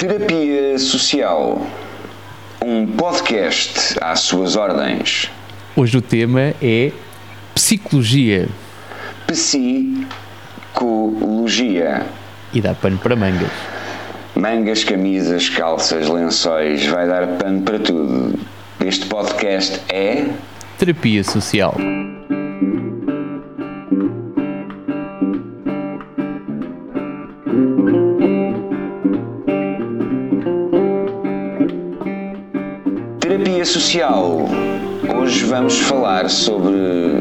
Terapia Social, um podcast às suas ordens. Hoje o tema é psicologia Psicologia. e dá pano para mangas. Mangas, camisas, calças, lençóis, vai dar pano para tudo. Este podcast é. Terapia social. Terapia Social. Hoje vamos falar sobre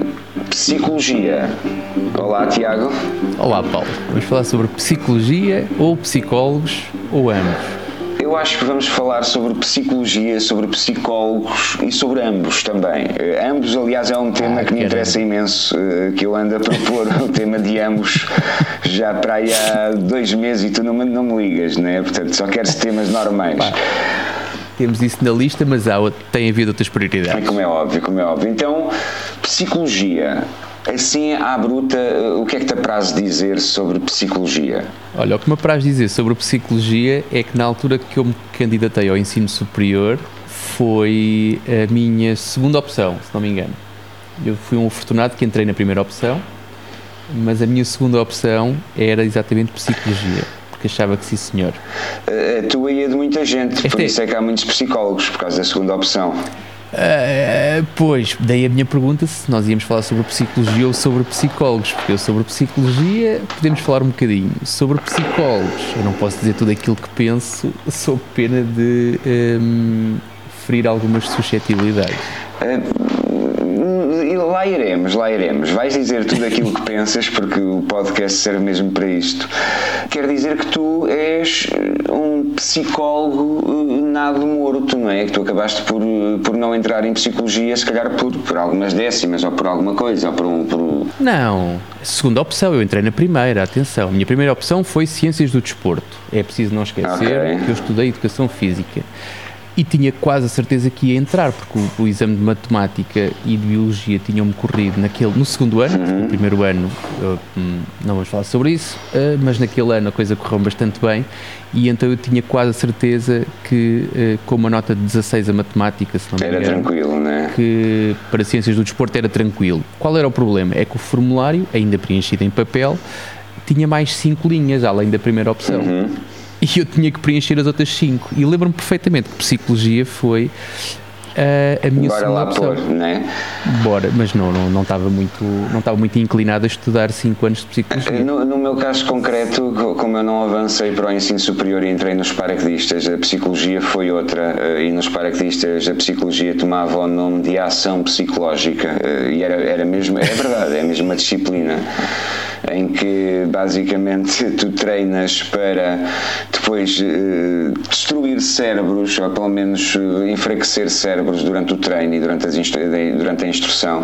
psicologia. Olá, Tiago. Olá Paulo, vamos falar sobre psicologia ou psicólogos ou ambos. Eu acho que vamos falar sobre psicologia, sobre psicólogos e sobre ambos também. Eh, ambos, aliás, é um tema Ah, que me interessa imenso, eh, que eu ando a propor o tema de ambos já para aí há dois meses e tu não, me- não me ligas, né? Portanto, só queres temas normais. Temos isso na lista, mas há, tem havido outras prioridades. Como é óbvio, como é óbvio. Então, psicologia. Assim, à bruta, o que é que te apraz dizer sobre psicologia? Olha, o que me apraz dizer sobre psicologia é que na altura que eu me candidatei ao ensino superior foi a minha segunda opção, se não me engano. Eu fui um afortunado que entrei na primeira opção, mas a minha segunda opção era exatamente psicologia, porque achava que sim senhor. A tua e a de muita gente, por Este é- isso é que há muitos psicólogos, por causa da segunda opção. Ah, pois, daí a minha pergunta se nós íamos falar sobre psicologia ou sobre psicólogos, porque eu sobre psicologia podemos falar um bocadinho. Sobre psicólogos, eu não posso dizer tudo aquilo que penso, sob pena de hum, ferir algumas suscetibilidades. E lá iremos, lá iremos. Vais dizer tudo aquilo que pensas, porque o podcast serve mesmo para isto. Quer dizer que tu és um psicólogo eh, nado morto, não é? Que tu acabaste por, eh, por não entrar em psicologia, se calhar por, por algumas décimas, ou por alguma coisa, ou por um. Por... Não, segunda opção, eu entrei na primeira, atenção. A minha primeira opção foi Ciências do Desporto. É preciso não esquecer Ok. que eu estudei Educação Física. E tinha quase a certeza que ia entrar, porque o, o exame de Matemática e de Biologia tinham-me corrido naquele, no segundo ano, no primeiro ano, eu, hum, não vamos falar sobre isso, eh, mas naquele ano a coisa correu bastante bem e então eu tinha quase a certeza que eh, com uma nota de 16 a Matemática, se não me Era engano, tranquilo, não é? que para ciências do desporto era tranquilo. Qual era o problema? É que o formulário, ainda preenchido em papel, tinha mais cinco linhas, além da primeira opção. Uhum. E eu tinha que preencher as outras cinco. E lembro-me perfeitamente que psicologia foi ah, a minha Bora segunda lá opção. pôr, não é? Bora, mas não, não, não estava muito, não estava muito inclinado a estudar cinco anos de psicologia. No, no meu caso concreto, co- como eu não avancei para o ensino superior e entrei nos paraquedistas, a psicologia foi outra, eh, e nos paraquedistas a psicologia tomava o nome de ação psicológica, eh, e era, era mesmo, é verdade, é mesmo uma disciplina em que basicamente tu treinas para depois eh, destruir cérebros, ou pelo menos eh, enfraquecer cérebros durante o treino e durante, as durante a instrução.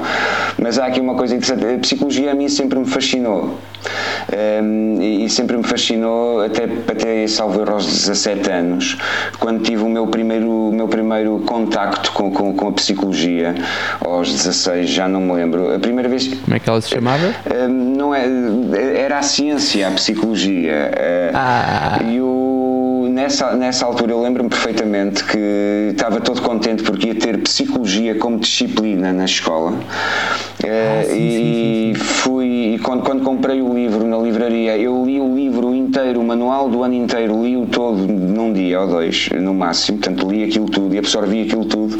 Mas há aqui uma coisa interessante, a psicologia a mim sempre me fascinou. Um, e, e sempre me fascinou até, até salvo erro aos 17 anos quando tive o meu primeiro, o meu primeiro contacto com, com, com a psicologia aos 16, já não me lembro a primeira vez Como é que ela se chamava? um, não é, era a ciência, a psicologia. Uh, Ah. E o, nessa, nessa altura eu lembro-me perfeitamente que estava todo contente porque ia ter psicologia como disciplina na escola. Uh, e fui, e quando, quando comprei o livro na livraria, eu li o livro inteiro, o manual do ano inteiro, li-o todo num dia ou dois, no máximo. Portanto, li aquilo tudo e absorvi aquilo tudo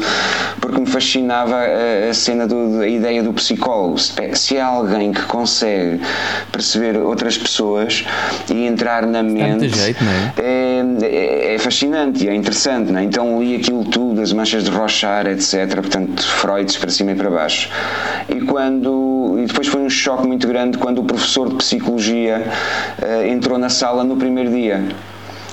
porque me fascinava a, a cena, do, a ideia do psicólogo. Se, há alguém que consegue perceber outras pessoas e entrar na mente. jeito, não é? É, é fascinante e é interessante, não é? então li aquilo tudo, as manchas de Rochard, etc. Portanto, Freud para cima e para baixo. E quando e depois foi um choque muito grande quando o professor de psicologia eh, entrou na sala no primeiro dia.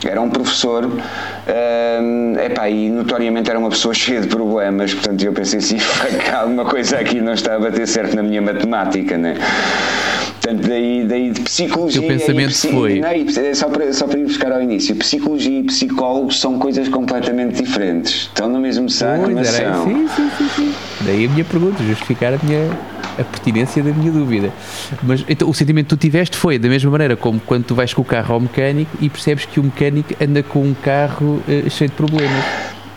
Era um professor, hum, epá, e notoriamente era uma pessoa cheia de problemas, portanto eu pensei assim, "Fuck, alguma coisa aqui não está a bater certo na minha matemática, né? Portanto, daí, daí de psicologia. O pensamento e foi- Não, e ps- só, para, só para ir buscar ao início, psicologia e psicólogos são coisas completamente diferentes. Estão no mesmo saco, Pois, mas são. sim, sim, sim, sim. Daí a minha pergunta, justificar a minha, a pertinência da minha dúvida. Mas então, o sentimento que tu tiveste foi da mesma maneira como quando tu vais com o carro ao mecânico e percebes que o mecânico anda com um carro uh, cheio de problemas.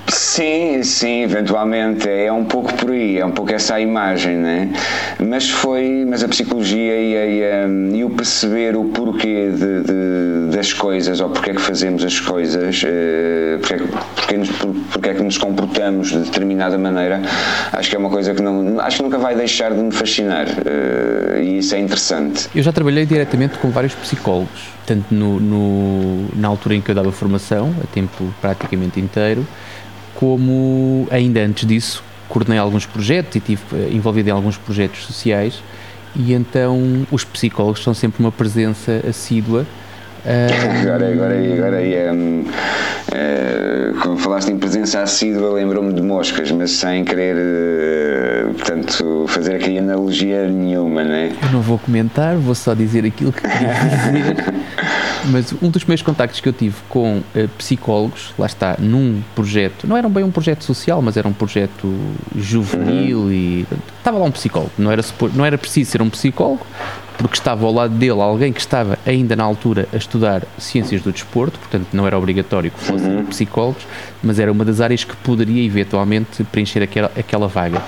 Sim, sim, eventualmente é um pouco por aí, é um pouco essa a imagem, né? Mas foi, mas a psicologia e, a, e o perceber o porquê de, de, das coisas ou porque é que fazemos as coisas, uh, porque, é que, porque, nos, porque é que nos comportamos de determinada maneira, acho que é uma coisa que não, acho que nunca vai deixar de me fascinar uh, e isso é interessante. Eu já trabalhei diretamente com vários psicólogos, tanto no, no, na altura em que eu dava formação, a tempo praticamente inteiro como ainda antes disso coordenei alguns projetos e estive eh, envolvido em alguns projetos sociais. E então os psicólogos são sempre uma presença assídua Agora, agora, agora um, uh, quando falaste em presença assídua, lembrou-me de moscas, mas sem querer, uh, portanto, fazer aqui analogia nenhuma, não é? Eu não vou comentar, vou só dizer aquilo que queria dizer. mas um dos meus contactos que eu tive com uh, psicólogos, lá está, num projeto, não era bem um projeto social, mas era um projeto juvenil uhum. e estava lá um psicólogo, não era, não era preciso ser um psicólogo, porque estava ao lado dele alguém que estava ainda na altura a estudar ciências do desporto, portanto não era obrigatório que fossem uhum. psicólogos, mas era uma das áreas que poderia eventualmente preencher aquela, aquela vaga.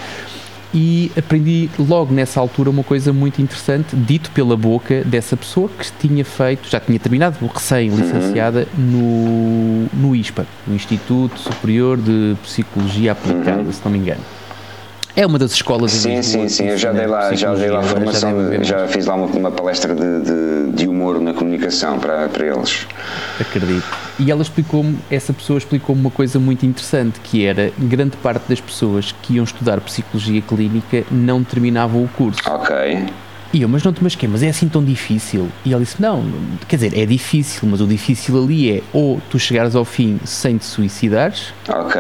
E aprendi logo nessa altura uma coisa muito interessante, dito pela boca dessa pessoa que tinha feito, já tinha terminado, recém-licenciada uhum. no, no ISPA, no Instituto Superior de Psicologia Aplicada, uhum. se não me engano. É uma das escolas Sim, sim, sim. Eu já dei lá, já dei lá formação, já, já, fiz lá uma, uma palestra de, de, de, humor na comunicação para, para eles. Acredito. E ela explicou-me, essa pessoa explicou-me uma coisa muito interessante, que era grande parte das pessoas que iam estudar psicologia clínica não terminavam o curso. Ok. E eu, mas não te mas? Mas é assim tão difícil? E ela disse, não, quer dizer, é difícil, mas o difícil ali é ou tu chegares ao fim sem te suicidares. Ok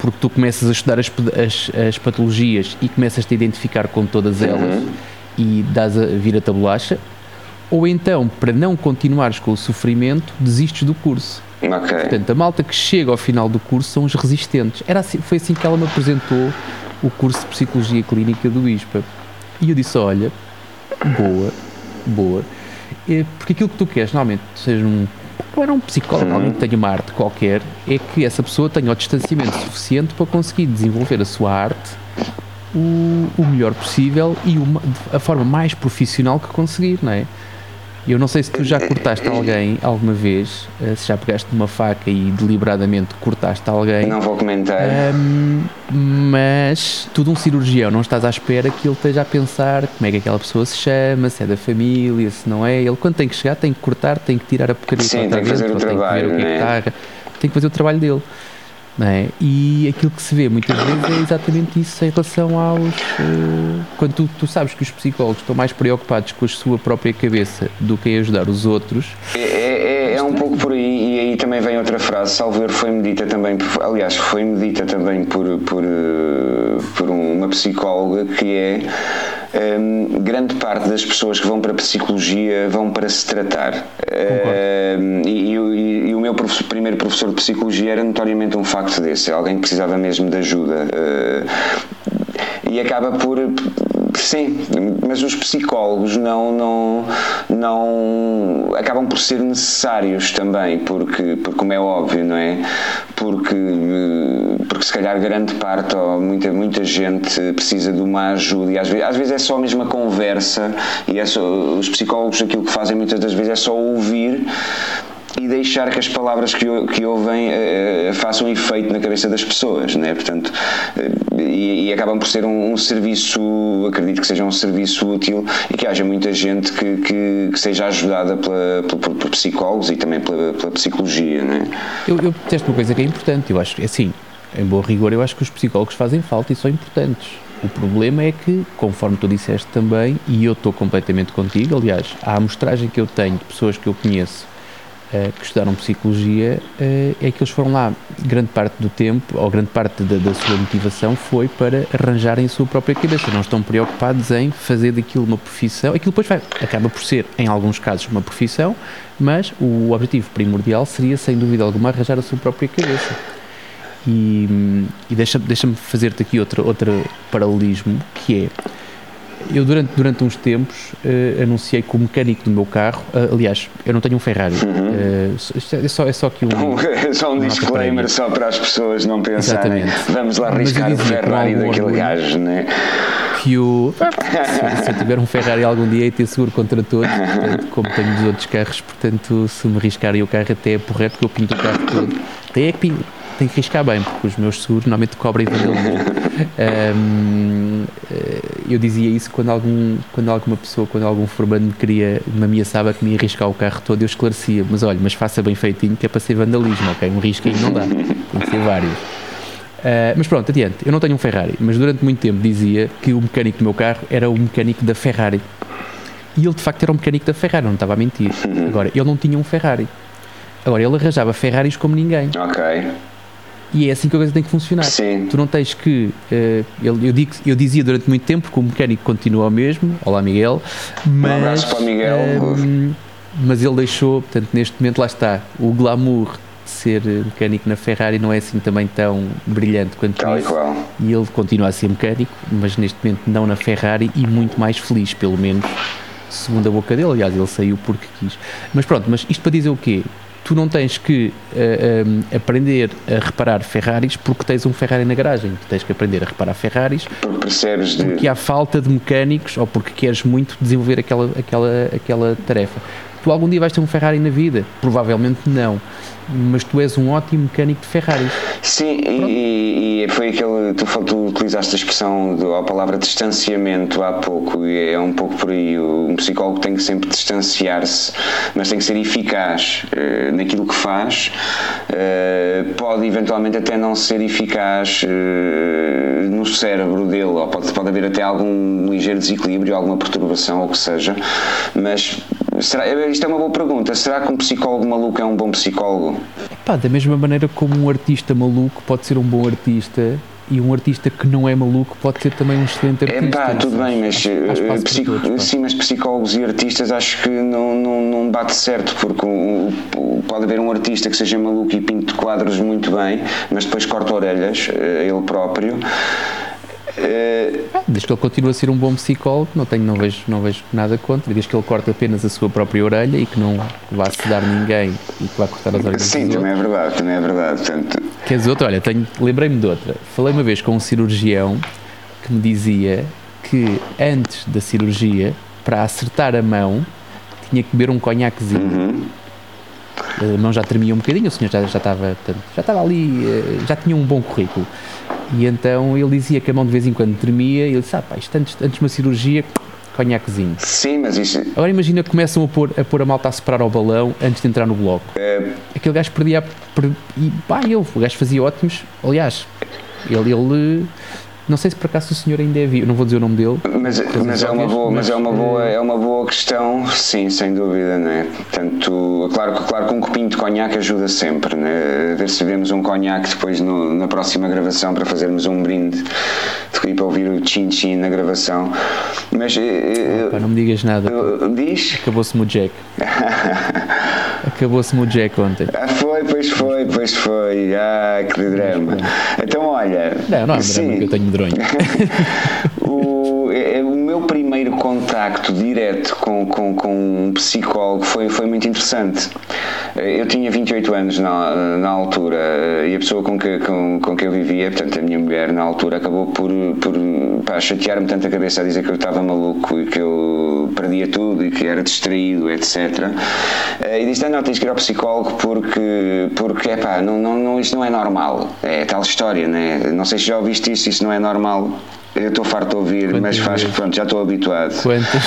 porque tu começas a estudar as, as, as patologias e começas -te a identificar com todas elas uhum. e dás a vir a bolacha, ou então, para não continuares com o sofrimento, desistes do curso. Okay. Portanto, a malta que chega ao final do curso são os resistentes. Era assim, foi assim que ela me apresentou o curso de Psicologia Clínica do ISPA. E eu disse: Olha, boa, boa. Porque aquilo que tu queres, normalmente, seja um ou era um psicólogo, alguém que tenha uma arte qualquer, é que essa pessoa tenha o distanciamento suficiente para conseguir desenvolver a sua arte o, o melhor possível e uma, a forma mais profissional que conseguir, não é? Eu não sei se tu já cortaste alguém alguma vez, eh, se já pegaste uma faca e deliberadamente cortaste alguém. Não vou comentar. Um, mas tu de um cirurgião não estás à espera que ele esteja a pensar como é que aquela pessoa se chama, se é da família, se não é. Ele quando tem que chegar tem que cortar, tem que tirar a porcaria Sim, tem que fazer o trabalho, tem que ver o que é que né? está, tem que fazer o trabalho dele. É? E aquilo que se vê muitas vezes é exatamente isso em relação aos. Uh, quando tu, tu, sabes que os psicólogos estão mais preocupados com a sua própria cabeça do que em ajudar os outros. É, é, é um pouco por aí, e aí também vem outra frase. Salver foi medita também, aliás, foi medita também por, por, eh, por uma psicóloga que é um, grande parte das pessoas que vão para a psicologia vão para se tratar. Um, e, e, e, o meu professor, primeiro professor de psicologia era notoriamente um facto desse, alguém que precisava mesmo de ajuda. Uh, e acaba por sim, mas os psicólogos não, não, não acabam por ser necessários também, porque, porque como é óbvio, não é? Porque, porque se calhar grande parte ou muita, muita gente precisa de uma ajuda e às vezes, às vezes é só a mesma conversa e é só, os psicólogos aquilo que fazem muitas das vezes é só ouvir e deixar que as palavras que, que ouvem uh, façam efeito na cabeça das pessoas, né? portanto, uh, e, e, acabam por ser um, um, serviço, acredito que seja um serviço útil e que haja muita gente que, que, que seja ajudada pela, por, por, psicólogos e também pela, pela psicologia. Né? Eu, eu testo uma coisa que é importante, eu acho, assim, em boa rigor, eu acho que os psicólogos fazem falta e são importantes. O problema é que, conforme tu disseste também, e eu estou completamente contigo, aliás, a amostragem que eu tenho de pessoas que eu conheço uh, que estudaram psicologia uh, é que eles foram lá grande parte do tempo, ou grande parte da, da, sua motivação foi para arranjarem a sua própria cabeça. Não estão preocupados em fazer daquilo uma profissão. Aquilo depois vai, acaba por ser, em alguns casos, uma profissão, mas o objetivo primordial seria, sem dúvida alguma, arranjar a sua própria cabeça. E, e deixa-me deixa fazer-te aqui outro, outro paralelismo, que é eu durante, durante uns tempos uh, anunciei que o mecânico do meu carro, uh, aliás, eu não tenho um Ferrari, uhum. uh, é, só, é só aqui um. só um disclaimer só para as pessoas não pensarem. Exatamente. Vamos lá arriscar o Ferrari daquele gajo, né? Que o. se, se, eu tiver um Ferrari algum dia e ter seguro contra todos, portanto, como tenho dos outros carros, portanto, se me arriscarem o carro até é porreto, que eu pinto o carro todo. Tem é que pinto tem que riscar bem, porque os meus seguros normalmente cobrem um, eh, Eu dizia isso quando, algum, quando alguma pessoa, quando algum formando me queria, me ameaçava que me ia riscar o carro todo, eu esclarecia, mas olha, mas faça bem feitinho que é para ser vandalismo, ok? Um risco aí não dá, tem que ser vários. Uh, mas pronto, adiante. Eu não tenho um Ferrari, mas durante muito tempo dizia que o mecânico do meu carro era o mecânico da Ferrari. E ele de facto era um mecânico da Ferrari, não estava a mentir. Agora, ele não tinha um Ferrari. Agora, ele arranjava Ferraris como ninguém. Ok. E é assim que a coisa tem que funcionar. Sim. Tu não tens que. Uh, eu, eu, digo, eu dizia durante muito tempo que o mecânico continua o mesmo. Olá, Miguel. Mas, um abraço para o Miguel. Uh, mas ele deixou, portanto, neste momento, lá está. O glamour de ser mecânico na Ferrari não é assim também tão brilhante quanto Tal isso. E, qual. e ele continua a ser mecânico, mas neste momento não na Ferrari e muito mais feliz, pelo menos segundo a boca dele. Aliás, ele saiu porque quis. Mas pronto, mas isto para dizer o quê? Tu não tens que uh, eh, um, eh, aprender a reparar Ferraris porque tens um Ferrari na garagem. Tu tens que aprender a reparar Ferraris porque, percebes de... porque há falta de mecânicos ou porque queres muito desenvolver aquela, aquela, aquela tarefa. Tu algum dia vais ter um Ferrari na vida? Provavelmente não mas tu és um ótimo mecânico de Ferraris. Sim, e, e, foi aquele. Tu, tu utilizaste a expressão, a palavra distanciamento há pouco, e é um pouco por aí. Um psicólogo tem que sempre distanciar-se, mas tem que ser eficaz uh, naquilo que faz. Uh, pode eventualmente até não ser eficaz uh, no cérebro dele, ou pode, pode haver até algum ligeiro desequilíbrio, alguma perturbação, ou o que seja, mas será, isto é uma boa pergunta. Será que um psicólogo maluco é um bom psicólogo? Pá, da mesma maneira como um artista maluco pode ser um bom artista e um artista que não é maluco pode ser também um excelente artista. É pá, tudo bem, mas, uh, psico, todos, sim, mas psicólogos e artistas acho que não, não, não bate certo, porque um, pode haver um artista que seja maluco e pinte quadros muito bem, mas depois corta orelhas, uh, ele próprio. Uh, desde que ele continue a ser um bom psicólogo, não, tenho, não, vejo, não vejo nada contra. Desde que ele corte apenas a sua própria orelha e que não vá sedar ninguém e que vá cortar as orelhas Sim, também é verdade, também é verdade. Portanto... Quer dizer, outra, olha, lembrei-me de outra. Falei uma vez com um cirurgião que me dizia que antes da cirurgia, para acertar a mão, tinha que beber um conhaquezinho. Uhum. A mão já tremia um bocadinho, o senhor já, já, estava, já estava ali, eh, já tinha um bom currículo. E então ele dizia que a mão de vez em quando tremia e ele disse: Ah, pá, isto antes, antes de uma cirurgia, conhaquezinho. Sim, mas isso. Agora imagina que começam a pôr, a pôr a malta a separar o balão antes de entrar no bloco. É... Aquele gajo perdia. Per... E pá, ele, o gajo fazia ótimos. Aliás, ele, ele não sei se por acaso o senhor ainda é vivo, não vou dizer o nome dele. Mas, mas, é, uma boa, mas é, uma boa, é uma boa questão, sim, sem dúvida, né? Portanto, claro, claro que um copinho de conhaque ajuda sempre, né? A ver se vemos um conhaque depois no, na próxima gravação para fazermos um brinde de para ouvir o chin-chin na gravação. Mas. Opa, não me digas nada. Diz? Acabou-se-me o Jack. Acabou-se-me o Jack ontem. Ah, foi, pois foi, pois foi. Ah, que drama. Então, olha. Não, não é drama que eu tenho o, é, é, o meu primeiro contacto direto com, com, com um psicólogo foi, foi muito interessante. Eu tinha 28 anos na, na altura e a pessoa com que, com, com que eu vivia, portanto, a minha mulher na altura, acabou por, por chatear-me tanto a cabeça a dizer que eu estava maluco e que eu perdia tudo e que era distraído, etc. E disse: Não, tens que ir ao psicólogo porque, porque epá, não, não, não, isto não é normal. É tal história, né? Não sei se já ouviste isso, isso não é normal. Eu estou farto de ouvir, Quantas mas faz pronto, já estou habituado. Quantas?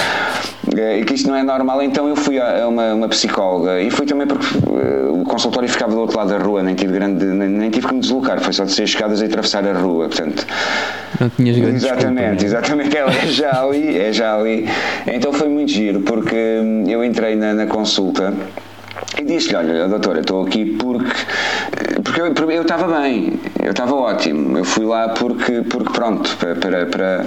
É, e que isto não é normal, então eu fui a uma, uma psicóloga e fui também porque uh, o consultório ficava do outro lado da rua, nem tive, grande, nem, nem tive que me deslocar, foi só de ser escadas e atravessar a rua, portanto. Não tinhas grande Exatamente, desculpa, exatamente, ela é já ali, é já ali. Então foi muito giro, porque hum, eu entrei na, na consulta e disse-lhe, olha, doutora, estou aqui porque, porque eu, estava bem, eu estava ótimo, eu fui lá porque, porque pronto, para, para, para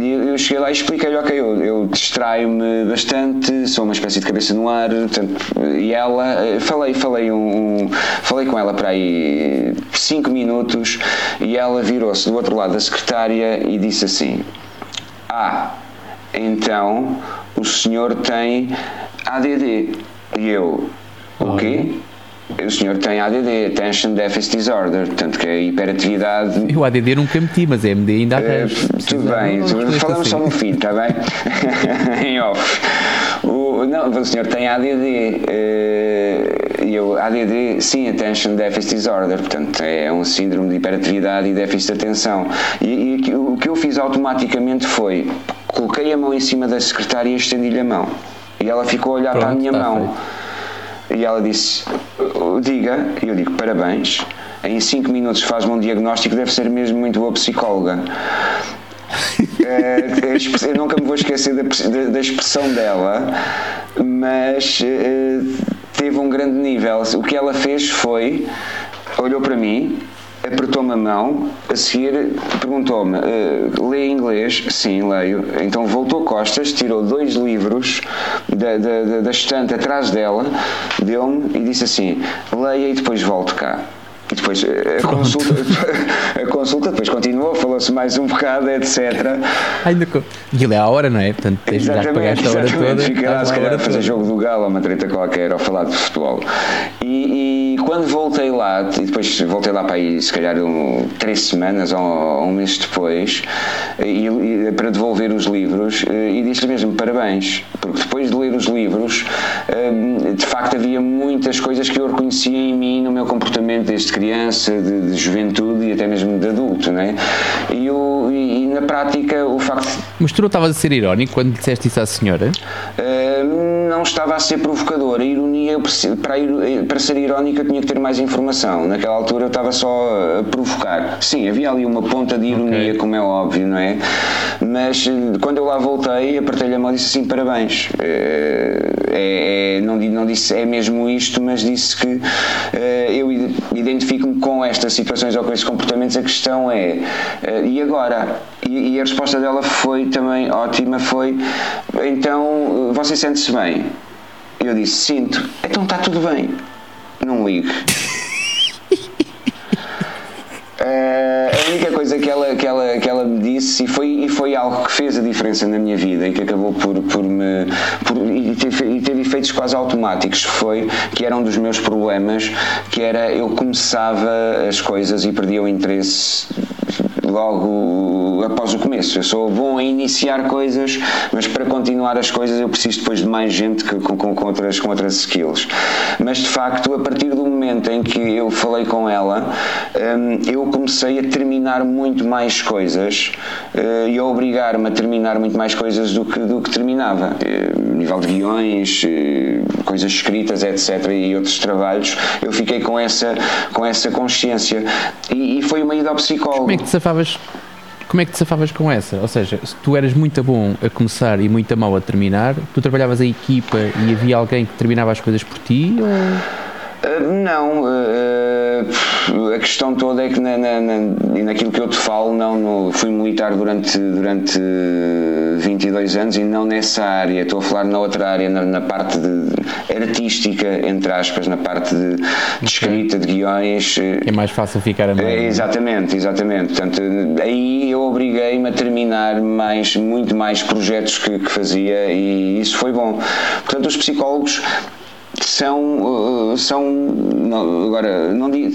eu cheguei lá e expliquei-lhe, ok, eu, eu distraio-me bastante, sou uma espécie de cabeça no ar, portanto, e ela, falei, falei, um, um falei com ela para aí 5 minutos e ela virou-se do outro lado da secretária e disse assim, ah, então o senhor tem ADD. E eu, o quê? O senhor tem ADD, Attention Deficit Disorder, portanto que é hiperatividade. Eu ADD nunca meti, mas MD ainda arranjo. Uh, tudo bem, não, falamos só no fim, está bem? em off. O, não, o senhor tem ADD. Uh, eu, ADD, sim, Attention Deficit Disorder, portanto é um síndrome de hiperatividade e déficit de atenção. E, e o que eu fiz automaticamente foi coloquei a mão em cima da secretária e estendi-lhe a mão. E ela ficou a olhar Pronto, para a minha mão. Feito. E ela disse: Diga, e eu digo: Parabéns. Em 5 minutos faz-me um diagnóstico, deve ser mesmo muito boa psicóloga. é, eu nunca me vou esquecer da, da, expressão dela, mas é, teve um grande nível. O que ela fez foi olhou para mim, apertou-me a mão, a seguir perguntou-me: uh, lê inglês? Sim, leio. Então voltou costas, tirou dois livros da, da, da estante atrás dela, deu-me e disse assim: leia e depois volte cá. E depois eh, a consulta, a consulta depois continuou, falou-se mais um bocado, etc. Ainda com... Aquilo é a hora, não é? Portanto, tens exatamente, esta hora toda. Fiquei lá, se calhar, a fazer jogo do galo, uma treta qualquer, ou falar de futebol. E, e, quando voltei lá, e depois voltei lá para aí, se calhar, um, três semanas ou um mês depois, e, e, para devolver os livros, eh, e disse-lhe mesmo parabéns, porque depois de ler os livros, eh, de facto havia muitas coisas que eu reconhecia em mim, no meu comportamento desde criança, de, de, juventude e até mesmo de adulto, né? E, o, e, e na prática o facto. Mas tu não estavas a ser irónico quando disseste isso à senhora? Uh, não estava a ser provocador. A ironia, para, para ser irónica, tinha que ter mais informação. Naquela altura eu estava só a provocar. Sim, havia ali uma ponta de ironia, okay. como é óbvio, não é? Mas eh, quando eu lá voltei, apertei-lhe a mão e disse assim: parabéns. Uh, é, é, não, não disse é mesmo isto, mas disse que uh, eu identifico identifico-me com estas situações ou com estes comportamentos, a questão é uh, e agora? E, a resposta dela foi também ótima, foi então você sente-se bem? Eu disse, sinto, então está tudo bem, não ligue. Uh, a única coisa que ela, que ela, que ela me disse, e foi, e foi algo que fez a diferença na minha vida e que acabou por, por me. Por, e, teve, e teve efeitos quase automáticos, foi que era um dos meus problemas, que era eu começava as coisas e perdia o interesse logo após o começo. Eu sou bom a iniciar coisas, mas para continuar as coisas eu preciso depois de mais gente que, com, com, outras, com outras skills. Mas de facto, a partir do momento em que eu falei com ela, hum, eu comecei a terminar muito mais coisas uh, e a obrigar-me a terminar muito mais coisas do que, do que terminava. Uh, nível de guiões, uh, coisas escritas, etc. e outros trabalhos, eu fiquei com essa, com essa consciência. E, e foi uma ida ao psicólogo. Como é que te? Como é que te safavas com essa? Ou seja, se tu eras muito bom a começar e muito mal a terminar, tu trabalhavas a equipa e havia alguém que terminava as coisas por ti? Ou... Uh, não, uh, a questão toda é que na, na, na, naquilo que eu te falo, não, no, fui militar durante, durante 22 anos e não nessa área, estou a falar na outra área, na, na parte de, artística, entre aspas, na parte de, de escrita, de guiões. É mais fácil ficar a meio. É, exatamente, exatamente. Portanto, aí eu obriguei-me a terminar mais, muito mais projetos que, que fazia e isso foi bom. Portanto, os psicólogos são, uh, são não, agora não digo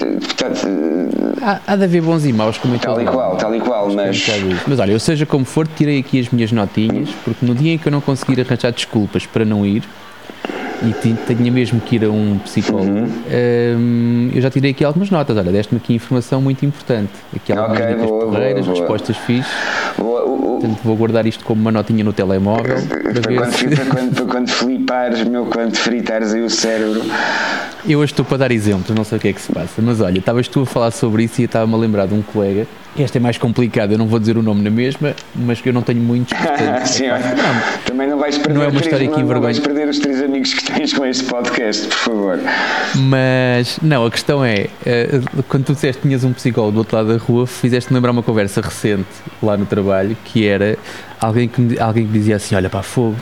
há, há de haver bons e maus como tal e qual, tal e qual, mas mas olha, eu seja como for, tirei aqui as minhas notinhas porque no dia em que eu não conseguir arranjar desculpas para não ir e tinha mesmo que ir a um psicólogo, uhum. um, eu já tirei aqui algumas notas. Olha, deste-me aqui informação muito importante. Aqui algumas okay, dicas boa, porreiras, boa, respostas fixe. Boa, Portanto, vou guardar isto como uma notinha no telemóvel. Para, para, quando, se... para, quando, para quando flipares, meu, quando fritares aí o cérebro. Eu hoje estou para dar exemplos, não sei o que é que se passa, mas olha, estavas tu a falar sobre isso e eu estava-me a lembrar de um colega esta é mais complicada, eu não vou dizer o nome na mesma, mas que eu não tenho muitos. Portanto, Sim, não, também não vais perder, não é uma história aqui não, não vais perder os três amigos que tens com este podcast, por favor. Mas, não, a questão é, eh, quando tu disseste que tinhas um psicólogo do outro lado da rua, fizeste-me lembrar uma conversa recente lá no trabalho, que era alguém que alguém que dizia assim: Olha, pá, fogo,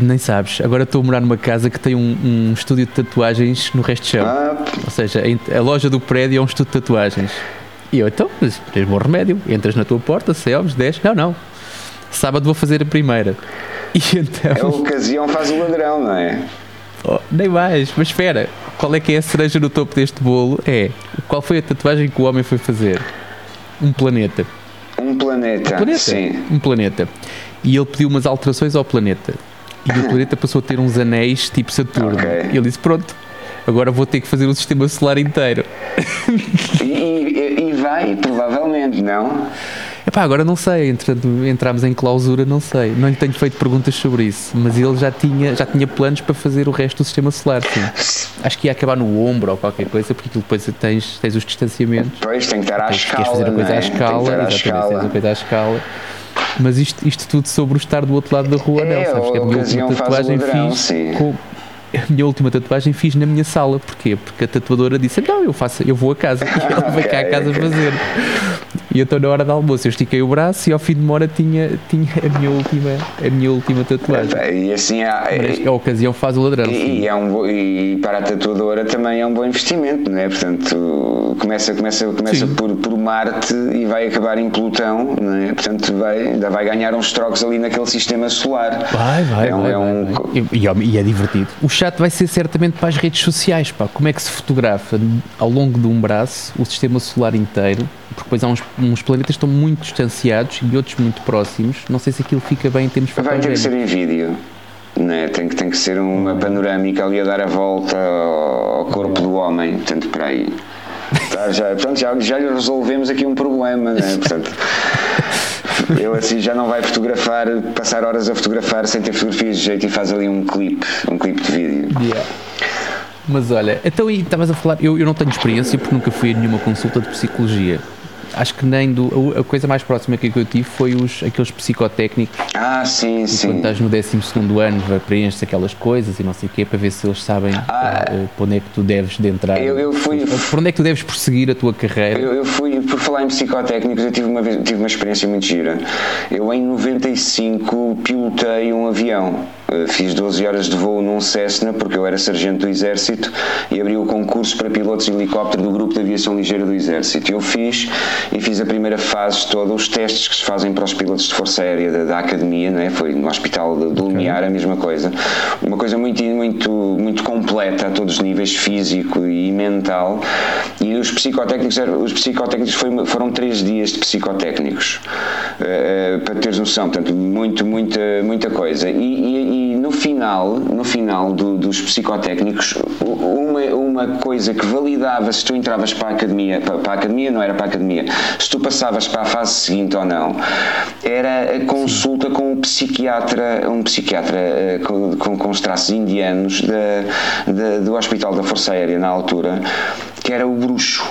nem sabes, agora estou a morar numa casa que tem um, um estúdio de tatuagens no resto de chão. Ah. Ou seja, a loja do prédio é um estúdio de tatuagens. E eu, então, mas tens bom remédio, entras na tua porta, selves, desces, não, não. sábado vou fazer a primeira. E então. É a ocasião faz o ladrão, não é? Oh, nem mais, mas espera, qual é que é a cereja no topo deste bolo? É qual foi a tatuagem que o homem foi fazer? Um planeta. Um planeta, um planeta. sim. Um planeta. E ele pediu umas alterações ao planeta. E o planeta passou a ter uns anéis tipo Saturno. Ok. E ele disse: Pronto, agora vou ter que fazer o sistema solar inteiro. E, provavelmente, não? Epá, agora não sei, entrando, entramos em clausura, não sei. Não lhe tenho feito perguntas sobre isso, mas ele já tinha, já tinha planos para fazer o resto do sistema solar, sim. Acho que ia acabar no ombro ou qualquer coisa, porque aquilo depois tens, tens os distanciamentos. Pois tem que estar à Tens, escala. queres fazer a coisa não é? à escala, à exatamente, escala. tens a coisa à escala. Mas isto, isto tudo sobre o estar do outro lado da rua, É, não, sabes? Que a minha última tatuagem fiz com. A minha última tatuagem fiz na minha sala. Porquê? Porque a tatuadora disse: Não, eu faço, eu vou a casa. E ela vai cá a casa fazer. E então na hora do almoço eu estiquei o braço e ao fim de uma hora tinha, tinha a, minha última, a minha última tatuagem. E assim há, Mas a ocasião faz o ladrão. E, e é um, e para a tatuadora também é um bom investimento, não é? Portanto, começa, começa, começa Sim. por, por Marte e vai acabar em Plutão, não é? Portanto, vai, ainda vai ganhar uns trocos ali naquele sistema solar. Vai, vai, É um- vai, é um vai. E, e- e é divertido. O chat vai ser certamente para as redes sociais, pá. Como é que se fotografa ao longo de um braço o sistema solar inteiro? Porque depois há uns, uns planetas que estão muito distanciados e outros muito próximos. Não sei se aquilo fica bem em termos Vai ter que ser em vídeo. Não é? tem, que, tem que ser uma panorâmica ali a dar a volta ao corpo do homem. Portanto, para aí. Tá, já, pronto, já, já lhe resolvemos aqui um problema, não é? Portanto, ele assim já não vai fotografar, passar horas a fotografar sem ter fotografias de jeito e faz ali um clipe, um clipe de vídeo. Yeah. Mas olha, então e estavas a falar, eu, eu não tenho experiência porque nunca fui a nenhuma consulta de psicologia. Acho que nem do. A coisa mais próxima que eu tive foi os, aqueles psicotécnicos Ah, sim, quando sim. estás no 12 ano preenches aquelas coisas e não sei o quê para ver se eles sabem Ah. eh, para onde é que tu deves de entrar. Eu- eu fui- Por onde é que tu deves prosseguir a tua carreira. Eu, eu fui, por falar em psicotécnicos, eu tive uma, tive uma experiência muito gira. Eu, em 95, pilotei um avião. Eh, Fiz 12 horas de voo num Cessna, porque eu era sargento do Exército, e abri o concurso para pilotos de helicóptero do Grupo de Aviação Ligeira do Exército. Eu fiz, e fiz a primeira fase toda, os testes que se fazem para os pilotos de Força Aérea da, da Academia, não é? foi no Hospital de, de Lumiar, a mesma coisa. Uma coisa muito, muito, muito completa a todos os níveis, físico e mental. E os psicotécnicos, os psicotécnicos foi foram três dias de psicotécnicos, eh, para teres noção, portanto, muito, muita, muita coisa. E, e- e no final, no final do- dos psicotécnicos, uma, uma coisa que validava se tu entravas para a academia, para, para a academia não era para a academia, se tu passavas para a fase seguinte ou não, era a consulta com um psiquiatra, um psiquiatra eh, com, com, os traços indianos do Hospital da Força Aérea na altura, que era o bruxo.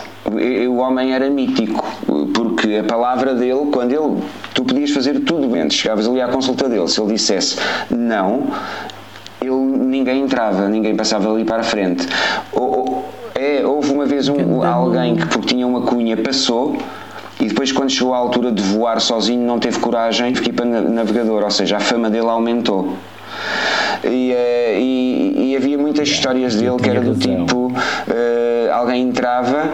O homem era mítico, porque a palavra dele, quando ele, tu podias fazer tudo bem, chegavas ali à consulta dele, se ele dissesse não, ele, ninguém entrava, ninguém passava ali para a frente. Ou- é, houve uma vez um, alguém que, porque tinha uma cunha, passou. E depois, quando chegou à altura de voar sozinho, não teve coragem, fiquei para navegador, ou seja, a fama dele aumentou. E, eh, e- e havia muitas histórias dele que era do tipo: eh, alguém entrava,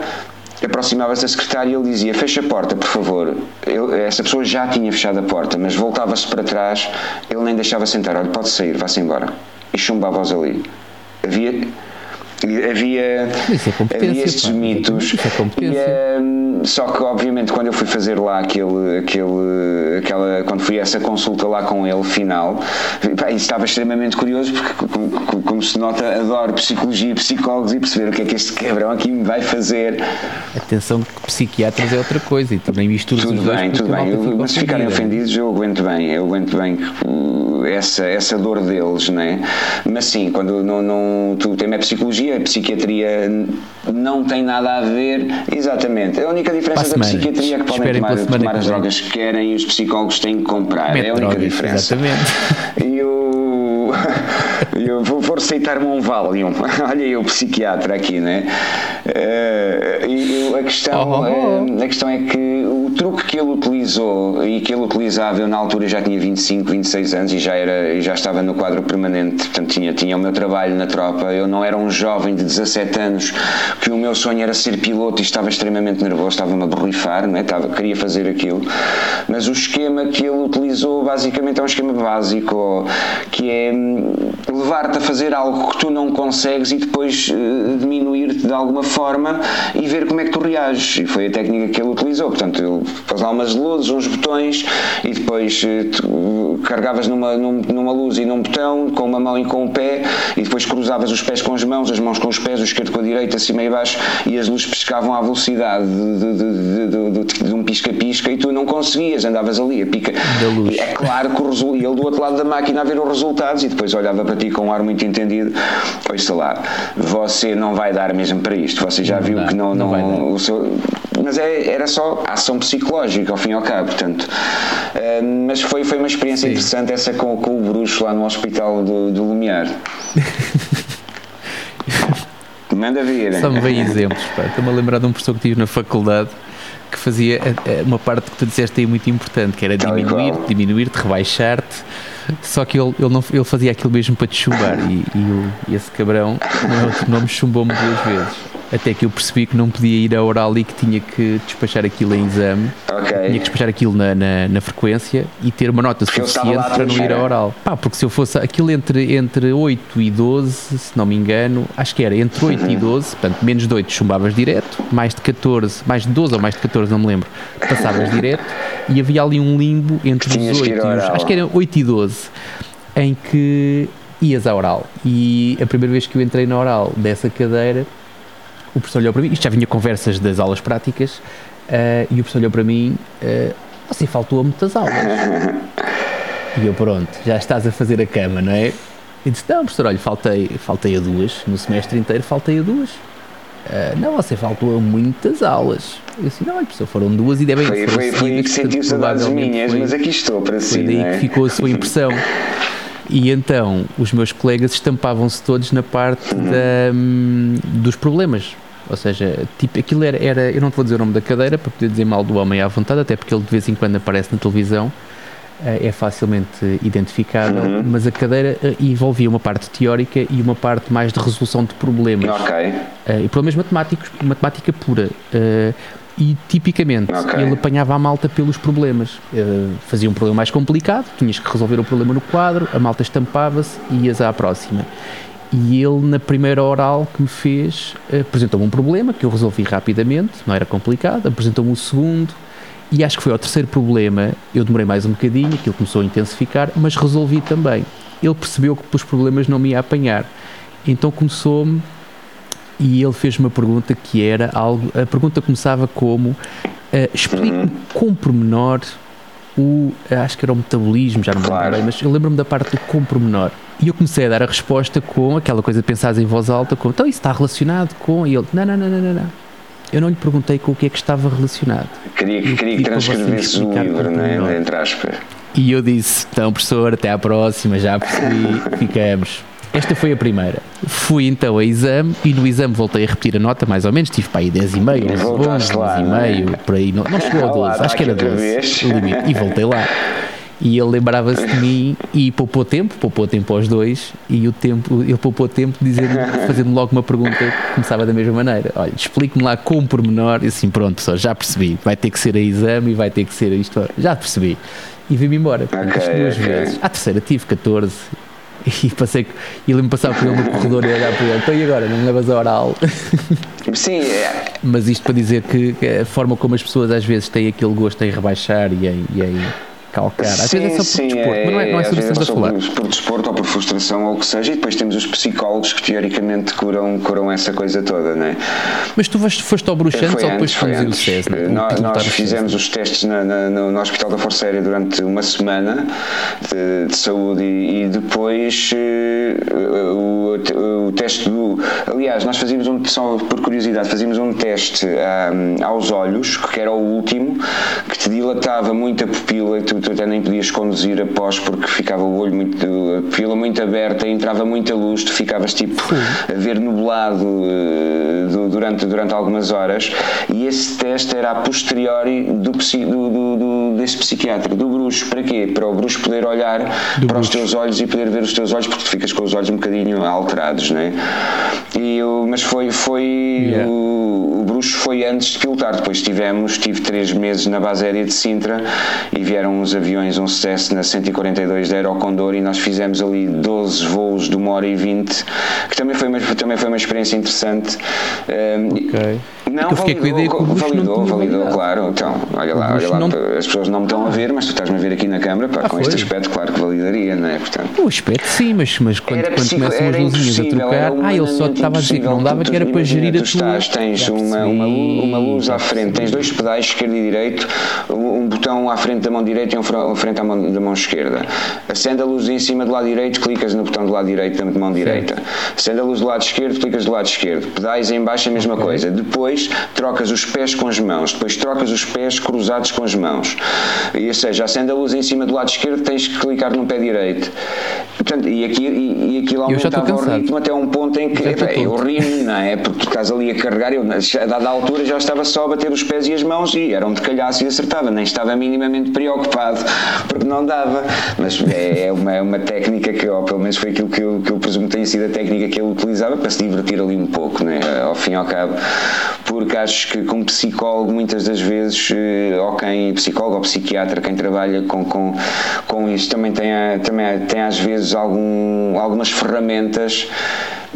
aproximava-se da secretária e ele dizia: Fecha a porta, por favor. Eu- essa pessoa já tinha fechado a porta, mas voltava-se para trás, ele nem deixava sentar: Olha, pode sair, vá-se embora. E chumbava-os ali. Havia. Havia, é havia estes pá. mitos é e, hum, só que obviamente quando eu fui fazer lá aquele, aquele, aquela, quando fui a essa consulta lá com ele final, pá, estava extremamente curioso porque como, como- se nota adoro psicologia, psicólogos e perceber o que é que este cabrão aqui me vai fazer. Atenção que psiquiatras é outra coisa e também misturas Tudo bem, tudo bem. Eu- mas se ficarem ofendidos, eu aguento bem, eu aguento bem uh, essa, essa dor deles, né? Mas sim, quando não, não, tu tem a psicologia, a psiquiatria não tem nada a ver. Exatamente. A única diferença da semana. psiquiatria é que podem Esperem tomar, tomar que as vem. drogas que querem e os psicólogos têm que comprar. Mete é a única drogas, diferença. Exatamente. E eu, eu vou, vou receitar-me um Valium. Olha eu, psiquiatra aqui, né? E eu- a, questão, eh, a questão é que o truque que ele utilizou e que ele utilizava, eu na altura já tinha 25, 26 anos e já, era, já estava no quadro permanente, portanto tinha, tinha o meu trabalho na tropa. Eu não era um jovem de 17 anos que o meu sonho era ser piloto e estava extremamente nervoso, estava-me a borrifar, não é? estava, queria fazer aquilo. Mas o esquema que ele utilizou basicamente é um esquema básico, que é hum, levar-te a fazer algo que tu não consegues e depois uh, diminuir-te de alguma forma e ver como é que tu reages. E foi a técnica que ele utilizou. Portanto, ele faz lá umas luzes, uns botões e depois uh, carregavas numa, numa luz e num botão, com uma mão e com o pé, e depois cruzavas os pés com as mãos, as mãos com os pés, o esquerdo com a direita, acima e baixo, e as luzes pescavam à velocidade de, de, de, de um pisca-pisca e tu não conseguias, andavas ali a pica. É claro que o ele do outro lado da máquina a ver os resultados e depois olhava para ti com um ar muito entendido. Ouça lá, você não vai dar mesmo para isto, você já não viu dá, que não. não, não o seu, mas é, era só ação psicológica, ao fim e ao cabo, portanto. Uh, mas foi, foi uma experiência Sim. interessante essa com, com, o bruxo lá no hospital do, do Lumiar. Manda vir. Só me vem exemplos, Estou-me a lembrar de um professor que tive na faculdade que fazia eh, eh, uma parte que tu disseste aí muito importante, que era diminuir-te, diminuir-te, rebaixar-te. Só que ele, ele, não, ele fazia aquilo mesmo para te chumbar e, e, e esse cabrão, não outro nome, chumbou-me duas vezes até que eu percebi que não podia ir a oral e que tinha que despachar aquilo em exame, okay. tinha que despachar aquilo na, na, na frequência e ter uma nota porque suficiente para não ir a oral. Pá, porque se eu fosse aquilo entre, entre 8 e 12, se não me engano, acho que era entre 8 uhum. e 12, portanto, menos de 8 chumbavas direto, mais de 14, mais de 12 ou mais de 14, não me lembro, passavas direto e havia ali um limbo entre os 8 e os, acho que era 8 e 12, em que ias à oral. E a primeira vez que eu entrei na oral dessa cadeira, o professor olhou para mim, isto já vinha conversas das aulas práticas, uh, e o professor olhou para mim, uh, você faltou a muitas aulas. e eu, pronto, já estás a fazer a cama, não é? E disse, não, professor, olha, faltei, faltei a duas, no semestre inteiro faltei a duas. Uh, não, você faltou a muitas aulas. Eu disse, não, olha, professor, foram duas e devem Foi, foi, foi aí que sentiu saudades minhas, foi, mas aqui estou para si. Foi daí é? que ficou a sua impressão. E então os meus colegas estampavam-se todos na parte da, hum, dos problemas. Ou seja, tipo, aquilo era, era, eu não te vou dizer o nome da cadeira para poder dizer mal do homem à vontade, até porque ele de vez em quando aparece na televisão, eh, é facilmente identificável, uhum. mas a cadeira eh, envolvia uma parte teórica e uma parte mais de resolução de problemas. Ok. Uh, e problemas matemáticos, matemática pura. E tipicamente okay. ele apanhava a malta pelos problemas. Uh, fazia um problema mais complicado, tinhas que resolver o problema no quadro, a malta estampava-se e ias à próxima. E ele, na primeira oral que me fez, apresentou-me um problema que eu resolvi rapidamente, não era complicado, apresentou-me o segundo, e acho que foi ao terceiro problema, eu demorei mais um bocadinho, aquilo começou a intensificar, mas resolvi também. Ele percebeu que os problemas não me ia apanhar, então começou-me e ele fez uma pergunta que era algo. A pergunta começava como: uh, explique-me com pormenor o. Acho que era o metabolismo, já não me claro. lembro bem, mas eu lembro-me da parte do com pormenor. E eu comecei a dar a resposta com aquela coisa de pensar em voz alta, com então isso está relacionado com. E ele: não, não, não, não, não. não. Eu não lhe perguntei com o que é que estava relacionado. Queria, queria que transcrevesse o livro, não é? Entre aspas. E eu disse: então, professor, até à próxima, já percebi, ficamos. Esta foi a primeira. Fui então a exame e no exame voltei a repetir a nota, mais ou menos. Tive para aí 10 e meio, 11, 11 e meio, por aí. Não, não chegou a 12, acho que era 12 o limite. E voltei lá. E ele lembrava-se de mim e poupou tempo, poupou tempo aos dois, e o tempo, ele poupou tempo dizendo, fazendo logo uma pergunta que começava da mesma maneira. Olha, explique-me lá com pormenor, e assim, pronto, só já percebi, vai ter que ser a exame e vai ter que ser isto, já percebi. E vim-me embora, okay, duas okay. vezes. À terceira tive 14, e passei e ele me passava por ele no corredor e olhar para ele, então e agora, não me levas a oral? Sim, é. Mas isto para dizer que a forma como as pessoas às vezes têm aquele gosto em rebaixar e em, e em calcar. Às sim, vezes é só por sim, desporto, é, mas não é, não é sobre isso a falar. Por desporto ou por frustração ou o que seja, e depois temos os psicólogos que teoricamente curam, curam essa coisa toda, não é? Mas tu foste ao Bruxantes ou depois fomos o SES? Nós, nós fizemos os testes na, na, no, no, Hospital da Força Aérea durante uma semana de, de saúde e, e depois uh, o, o, teste do. Aliás, nós fazíamos um, só por curiosidade, fazíamos um teste um, aos olhos, que era o último, que te dilatava muito a pupila e tu tu, até nem podias conduzir após porque ficava o olho muito, a fila muito aberta, entrava muita luz, tu ficavas tipo a ver nublado uh, durante, durante algumas horas e esse teste era a posteriori do, do, do, do desse psiquiatra, do bruxo. Para quê? Para o bruxo poder olhar do para bruxo. os teus olhos e poder ver os teus olhos, porque tu ficas com os olhos um bocadinho alterados, não é? E eu, mas foi, foi yeah. o, o bruxo foi antes de pilotar, depois tivemos, tive três meses na base aérea de Sintra e vieram uns aviões, um na 142 da Aerocondor e nós fizemos ali 12 voos de uma hora e 20, que também foi uma, também foi uma experiência interessante. Ok. Não, validou, validou, validou, claro. Então, olha lá, olha lá, não... as pessoas não me estão a ver, mas tu estás-me a ver aqui na câmara, pá, ah, com foi. este aspecto, claro que validaria, não é? Portanto, o aspecto sim, mas, mas quando, quando começam as luzinhas a trocar, ah, ele só estava a dizer que não dava, que era para gerir a tua... estás, tens uma, uma, uma luz à frente, tens dois pedais, esquerdo e direito, um botão à frente da mão direita e um à frente da mão, da mão esquerda. Acende a luz em cima do lado direito, clicas no botão do lado direito da mão direita. Acende a luz do lado esquerdo, clicas do lado esquerdo. Pedais em baixo a mesma coisa. Depois trocas os pés com as mãos, depois trocas os pés cruzados com as mãos. E, ou seja, acende a luz em cima do lado esquerdo, tens que clicar no pé direito. Portanto, e, aqui, e, e aquilo aumentava o ritmo até um ponto em que eu ri não é? Porque tu estás ali a carregar, eu a dada altura já estava só a bater os pés e as mãos e era um de calhaço e acertava, nem estava minimamente preocupado porque não dava. Mas é, é uma, é uma técnica que, ou pelo menos foi aquilo que eu, que eu presumo que tenha sido a técnica que ele utilizava para se divertir ali um pouco, né? ao fim e ao cabo, porque acho que como psicólogo, muitas das vezes, eh, ou quem, psicólogo ou psiquiatra, quem trabalha com, com, com isso, também tem, também tem às vezes algum, algumas ferramentas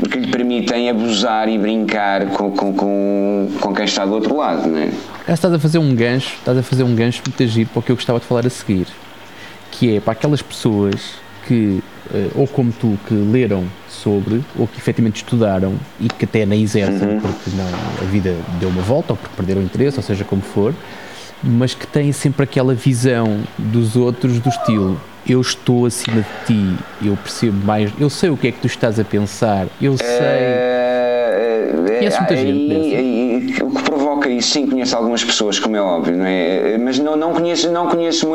que lhe permitem abusar e brincar com, com, com, com quem está do outro lado, né? Estás a fazer um gancho, estás a fazer um gancho muito agir para o que eu gostava de falar a seguir, que é para aquelas pessoas que, eh, ou como tu, que leram sobre, ou que efetivamente estudaram e que até nem exercem uhum. porque não, a vida deu uma volta, ou porque perderam interesse, ou seja, como for, mas que têm sempre aquela visão dos outros do estilo eu estou acima de ti, eu percebo mais, eu sei o que é que tu estás a pensar, eu sei. É, é, Conheces muita gente. o isso, sim, conheço algumas pessoas, como é óbvio, não é? Mas não, não conheço, não conheço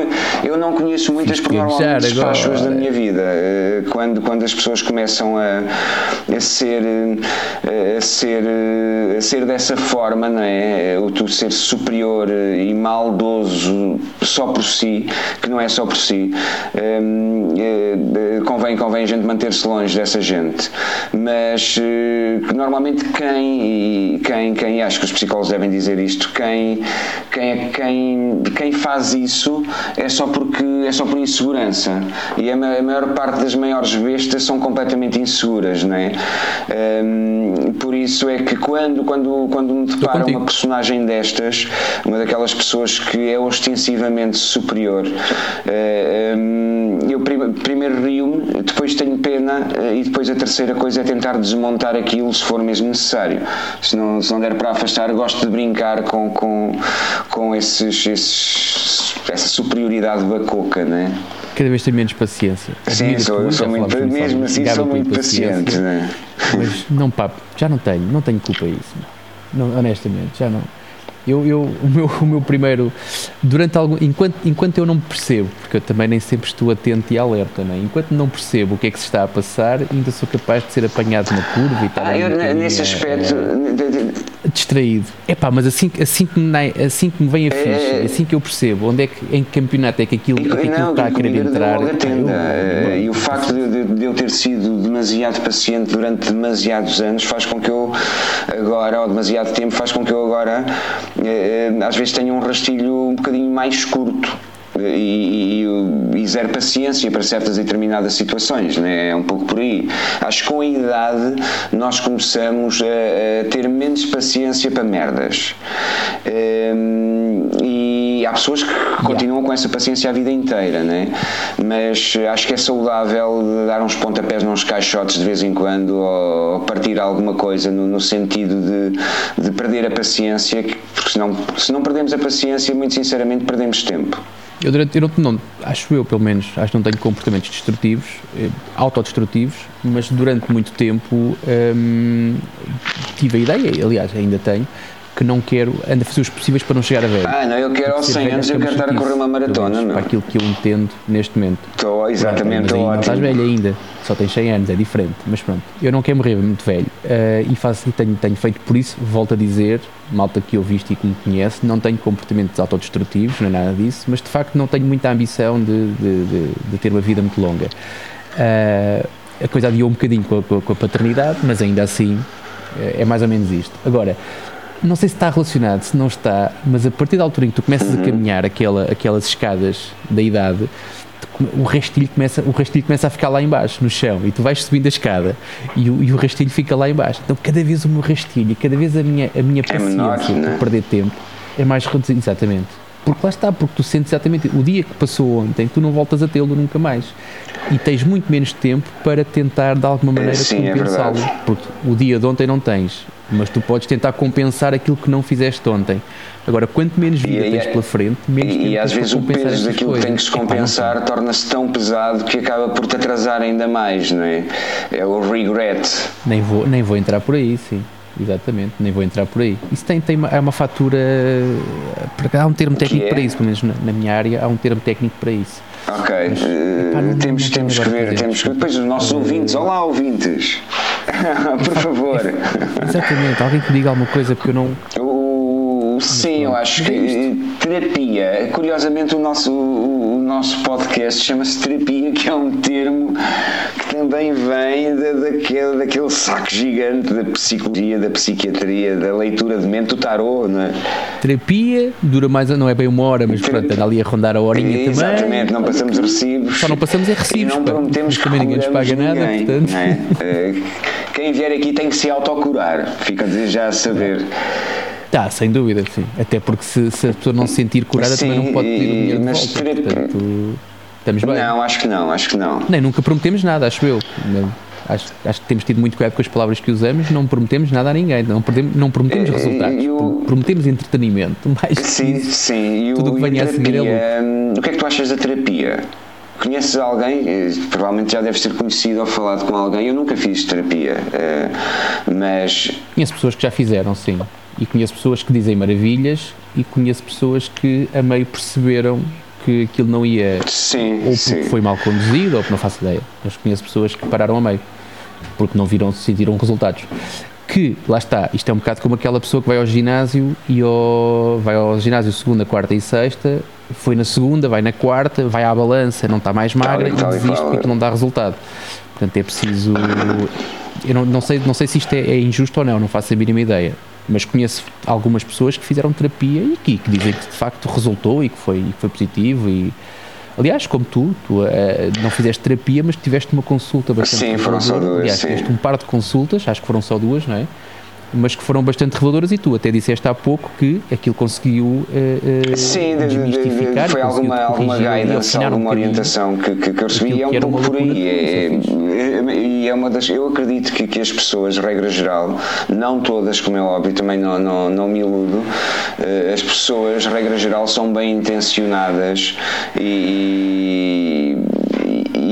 eu não conheço muitas porque normalmente desfaz da minha vida. Eh, quando, quando as pessoas começam a, a ser a ser a ser dessa forma, não é? O tu ser superior e maldoso só por si, que não é só por si Hum, eh, convém, convém a gente manter-se longe dessa gente. Mas eh, normalmente quem, quem, quem, acho que os psicólogos devem dizer isto, quem, quem, quem, quem faz isso é só porque é só por insegurança. E a maior parte das maiores bestas são completamente inseguras, não é? Um, por isso é que quando, quando, quando me depara uma personagem destas, uma daquelas pessoas que é ostensivamente superior, uh, um, eu primeiro rio-me, depois tenho pena eh, e depois a terceira coisa é tentar desmontar aquilo se for mesmo necessário. Se não, se não der para afastar, gosto de brincar com, com, com esses, esses essa superioridade bacoca, né? Cada vez tenho menos paciência. Sim, sou, sou muito, mesmo assim sou muito paciente, né? Mas não, pá, já não tenho, não tenho culpa a isso. Não, honestamente, já não. Eu, eu, o, meu, o meu primeiro, durante algum, enquanto, enquanto eu não percebo, porque eu também nem sempre estou atento e alerta, né? enquanto não percebo o que é que se está a passar, ainda sou capaz de ser apanhado na curva e estar ah, eu, nesse aspecto é, distraído. É pá, mas assim, assim, que me, assim que me vem a ficha, é, assim que eu percebo onde é que, em que campeonato é que aquilo, é que aquilo está a querer entrar. Eu, e o facto de, de, eu ter sido demasiado paciente durante demasiados anos faz com que eu agora, ou demasiado tempo, faz com que eu agora eh, às vezes tenho um rastilho um bocadinho mais curto e, e, e, zero paciência para certas determinadas situações, né? é um pouco por aí. Acho que com a idade nós começamos a, a ter menos paciência para merdas. Um, e há pessoas que continuam com essa paciência a vida inteira, né? mas acho que é saudável dar uns pontapés nos caixotes de vez em quando ou partir alguma coisa no, no sentido de, de perder a paciência, porque senão, se não perdemos a paciência, muito sinceramente, perdemos tempo. Eu, durante, eu não, não, acho eu, pelo menos, acho que não tenho comportamentos destrutivos, eh, autodestrutivos, mas durante muito tempo hum, tive a ideia, aliás, ainda tenho, que não quero, ando a fazer os possíveis para não chegar a velho. Ah, não, eu quero aos 100 anos, eu quero estar a correr uma maratona, Para aquilo que eu entendo neste momento. Estou, exatamente, estou ótimo. Não estás velho ainda, só tens 100 anos, é diferente, mas pronto, eu não quero morrer muito velho uh, e faço, tenho, tenho feito por isso, volto a dizer, malta que eu visto e que me conhece, não tenho comportamentos autodestrutivos, não é nada disso, mas de facto não tenho muita ambição de, de, de, de ter uma vida muito longa. Uh, a coisa adiou um bocadinho com a, com a paternidade, mas ainda assim é, é mais ou menos isto. Agora, não sei se está relacionado, se não está, mas a partir da altura em que tu começas uhum. a caminhar aquela, aquelas escadas da idade, o rastilho começa, o rastilho começa a ficar lá embaixo, no chão, e tu vais subindo a escada e o, e o rastilho fica lá embaixo. Então cada vez o meu rastilho, cada vez a minha, a minha paciência é menor, para né? perder tempo é mais reduzida, exatamente. Porque lá está, porque tu sentes exatamente o dia que passou ontem, tu não voltas a tê-lo nunca mais. E tens muito menos tempo para tentar de alguma maneira é, compensá-lo. É porque o dia de ontem não tens, mas tu podes tentar compensar aquilo que não fizeste ontem. Agora, quanto menos vida e, tens pela frente, menos e, E às vezes o peso daquilo que tens de compensar torna-se tão pesado que acaba por te atrasar ainda mais, não é? É o regret. Nem vou, nem vou entrar por aí, sim. Exatamente, nem vou entrar por aí. Isso tem, tem uma, é uma fatura. Há um termo técnico é? para isso, pelo menos na, na, minha área, há um termo técnico para isso. Ok, Mas, epá, não, temos, não temos que ver, temos que Depois os nossos ouvintes, olá ouvintes, por favor. Exatamente, alguém que diga alguma coisa porque eu não. Sim, eu acho que terapia, curiosamente o nosso, o, nosso podcast chama-se terapia, que é um termo que também vem da, daquele, daquele saco gigante da psicologia, da psiquiatria, da leitura de mente, do tarô, não é? Terapia dura mais, não é bem uma hora, mas terapia. pronto, anda ali a rondar a horinha Exatamente, também. Exatamente, não passamos recibos. Só não passamos é recibos. E não prometemos que também ninguém nos paga nada, portanto. É? Eh, quem vier aqui tem que se autocurar, fica a dizer já a saber. Tá, sem dúvida, sim. Até porque se, se a pessoa não se sentir curada sim, também não pode pedir o dinheiro mas de volta. Portanto, estamos bem. Não, acho que não, acho que não. Nem nunca prometemos nada, acho eu. Acho, acho que temos tido muito cuidado com as palavras que usamos, não prometemos nada a ninguém, não, prometemos, não prometemos resultados, o, prometemos entretenimento, sim, sim. Tudo o que venha a seguir é lucro. O que é que tu achas da terapia? Conheces alguém? Eh, provavelmente já deves ter conhecido ou falado com alguém. Eu nunca fiz terapia, eh, mas. Conheço pessoas que já fizeram, sim. E conheço pessoas que dizem maravilhas e conheço pessoas que a meio perceberam que aquilo não ia. Sim, ou porque sim. foi mal conduzido ou porque não faço ideia. Mas conheço pessoas que pararam a meio porque não viram, sentiram resultados. Que, lá está, isto é um bocado como aquela pessoa que vai ao ginásio e ao, vai ao ginásio segunda, quarta e sexta, foi na segunda, vai na quarta, vai à balança, não está mais magra tal, e desiste porque não dá resultado. Portanto, é preciso. Eu não, não, sei, não sei se isto é, é injusto ou não, não faço a mínima ideia mas conheço algumas pessoas que fizeram terapia e aqui que dizem que de facto resultou e que foi, que foi positivo e aliás como tu, tu uh, não fizeste terapia mas tiveste uma consulta bastante sim, foram só duas aliás, sim. tiveste um par de consultas, acho que foram só duas, não é? Mas que foram bastante reveladoras e tu até disseste há pouco que aquilo conseguiu uh, uh, Sim, desmistificar. De, foi alguma, alguma guidance, alguma um orientação que, que, que eu recebi e é um pouco por aí. É, é, e é uma das. Eu acredito que, que as pessoas, regra geral, não todas, como é óbvio, também não, não, não me iludo, uh, as pessoas, regra geral, são bem intencionadas e, e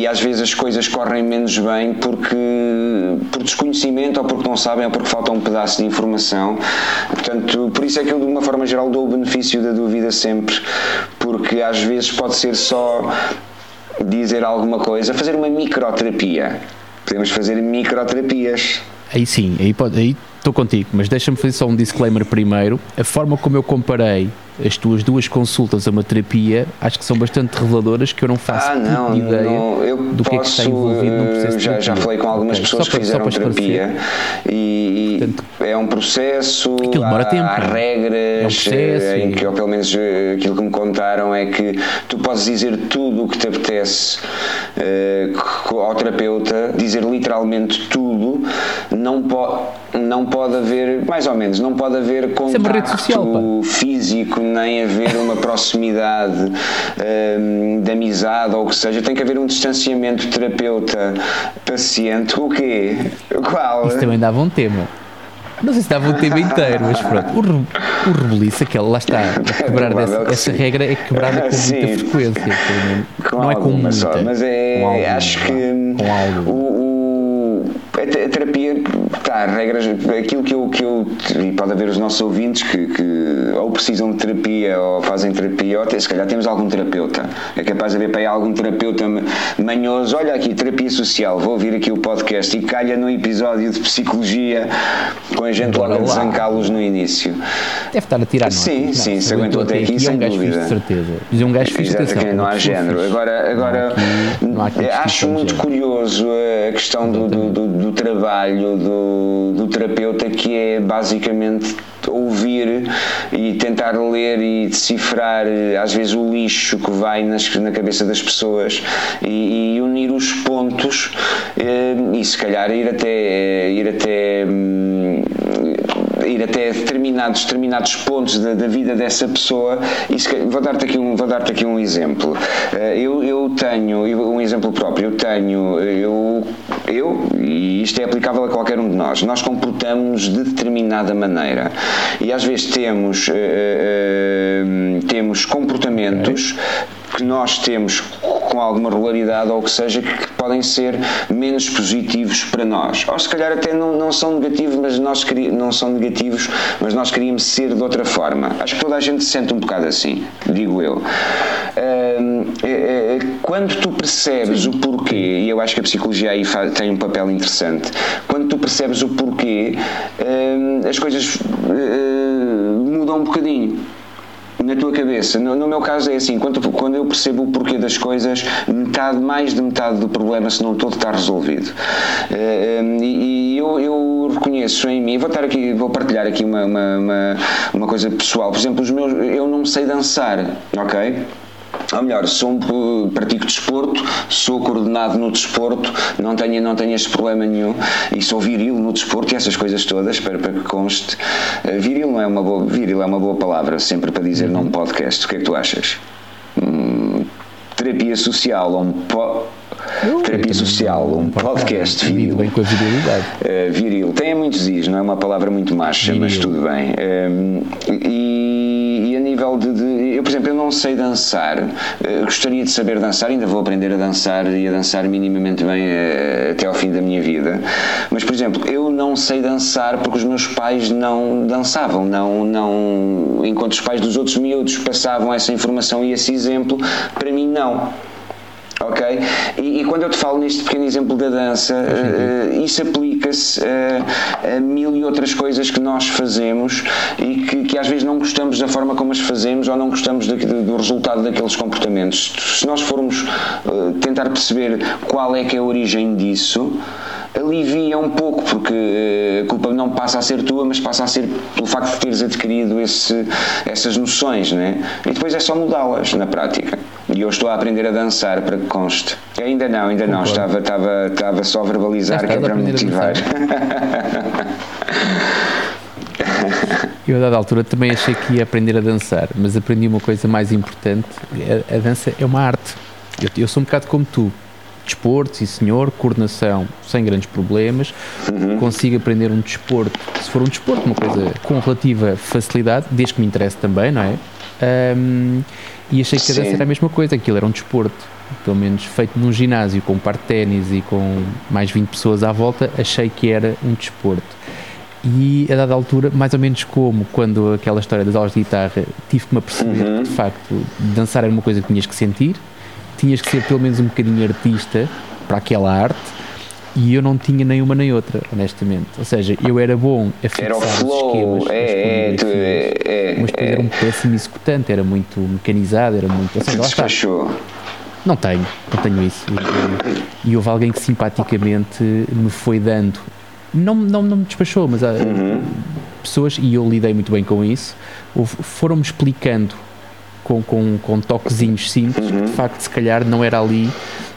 às vezes as coisas correm menos bem porque por desconhecimento ou porque não sabem ou porque falta um pedaço de informação. Portanto, por isso é que eu de uma forma geral dou o benefício da dúvida sempre, porque às vezes pode ser só dizer alguma coisa, fazer uma microterapia. Podemos fazer microterapias. Aí sim, aí estou contigo, mas deixa-me fazer só um disclaimer primeiro. A forma como eu comparei as tuas duas consultas a uma terapia acho que são bastante reveladoras que eu não faço ah, não, ideia não, eu do posso, que é que está envolvido no processo já, já falei com algumas okay, pessoas que fizeram terapia e Portanto, é um processo demora há, tempo, há regras é um processo, em que ou pelo menos eh, aquilo que me contaram é que tu podes dizer tudo o que te apetece uh, ao terapeuta dizer literalmente tudo não pode não pode haver, mais ou menos, não pode haver é contacto social, físico, nem haver uma proximidade um, de amizade ou o que seja, tem que haver um distanciamento terapeuta-paciente. O quê? Qual? Isso também dava um tema. Não sei se dava um tema inteiro, mas pronto. O, re, o rebeliço, aquele, lá está, quebrar dessa, essa regra é quebrada com Sim. muita frequência. Com não é com muita, só, mas é, acho que o, a, terapia, tá, regras, aquilo que eu, que eu. E pode haver os nossos ouvintes que, que ou precisam de terapia ou fazem terapia, ou até, se calhar temos algum terapeuta. É capaz de haver para aí algum terapeuta manhoso. Olha aqui, terapia social, vou ouvir aqui o podcast e calha no episódio de psicologia com a gente logo a desancá-los no início. Deve estar a tirar Sim, não, sim, se aguentou até aqui, sem é um dúvida. de certeza. Mas é um gajo fixe, Exato, não há género. Agora, agora há acho muito curioso a questão do, do, trabalho do, do terapeuta que é basicamente ouvir e tentar ler e decifrar às vezes o lixo que vai nas, na cabeça das pessoas e, e unir os pontos eh, e se calhar ir até ir até hum, ir até determinados, determinados pontos da, da vida dessa pessoa. E vou dar-te aqui, um, vou dar aqui um exemplo. Eh, eu, eu tenho um exemplo próprio. Eu tenho eu, eu e isto é aplicável a qualquer um de nós nós comportamos de determinada maneira. E às vezes temos, uh, uh, temos comportamentos que nós temos com alguma regularidade ou o que seja que podem ser menos positivos para nós. Ou se calhar até não, não são negativos mas nós não são negativos mas nós queríamos ser de outra forma. Acho que toda a gente se sente um bocado assim digo eu. Quando tu percebes o porquê e eu acho que a psicologia aí tem um papel interessante quando tu percebes o porquê as coisas mudam um bocadinho na tua cabeça. No, no, meu caso é assim, quando, quando eu percebo o porquê das coisas, metade, mais de metade do problema, se não todo, está resolvido. Uh, e, e eu, eu, reconheço em mim, vou estar aqui, vou partilhar aqui uma, uma, uma, uma coisa pessoal. Por exemplo, os meus, eu não sei dançar, ok? Ou melhor, sou, pratico desporto, sou coordenado no desporto, não tenho, não tenho este problema nenhum e sou viril no desporto e essas coisas todas, espero para que conste. Eh, viril não é uma boa, viril é uma boa palavra, sempre para dizer num podcast. O que é que tu achas? Hum, terapia social ou um po terapia social, um podcast viril. bem com a virilidade. Uh, viril. Tem muitos is, não é uma palavra muito macha, viril. mas tudo bem. Uh, e, e, a nível de, de, Eu, por exemplo, eu não sei dançar. Uh, gostaria de saber dançar, ainda vou aprender a dançar e a dançar minimamente bem até ao fim da minha vida. Mas, por exemplo, eu não sei dançar porque os meus pais não dançavam. Não, não, enquanto os pais dos outros miúdos passavam essa informação e esse exemplo, para mim não ok? E, e, quando eu te falo neste pequeno exemplo da dança, uh, isso aplica-se a, a, mil e outras coisas que nós fazemos e que, que, às vezes não gostamos da forma como as fazemos ou não gostamos de, de, do resultado daqueles comportamentos. Se nós formos tentar perceber qual é que é a origem disso, alivia um pouco, porque eh, a culpa não passa a ser tua, mas passa a ser pelo facto de teres adquirido esse, essas noções, né? E depois é só mudá-las na prática. E eu estou a aprender a dançar para que conste. Ainda não, ainda não, estava, estava, estava só a verbalizar que é para me motivar. Eu, a dada altura, também achei que ia aprender a dançar, mas aprendi uma coisa mais importante: a, a dança é uma arte. Eu, eu sou um bocado como tu desporto, sim senhor, coordenação sem grandes problemas, uhum. consigo aprender um desporto, se for um desporto, uma coisa com relativa facilidade, desde que me interesse também, não é? Um, e achei que a dança era a mesma coisa, aquilo era um desporto, pelo menos feito num ginásio com um par de ténis e com mais 20 pessoas à volta, achei que era um desporto. E a dada altura, mais ou menos como quando aquela história das aulas de guitarra, tive que me aperceber uhum. que de facto dançar era uma coisa que tinhas que sentir, tinhas que ser pelo menos um bocadinho artista para aquela arte e eu não tinha nem uma nem outra, honestamente. Ou seja, eu era bom a fixar era o flow, esquemas, é, é, é, é, mas depois é. era um péssimo executante, era muito mecanizado, era muito. Ou seja, lá está. Não tenho, não tenho isso. E houve alguém que simpaticamente me foi dando. Não, não, não me despachou, mas há uhum. pessoas, e eu lidei muito bem com isso, foram-me explicando com, com, com toquezinhos simples, uhum. de facto, se calhar não era ali.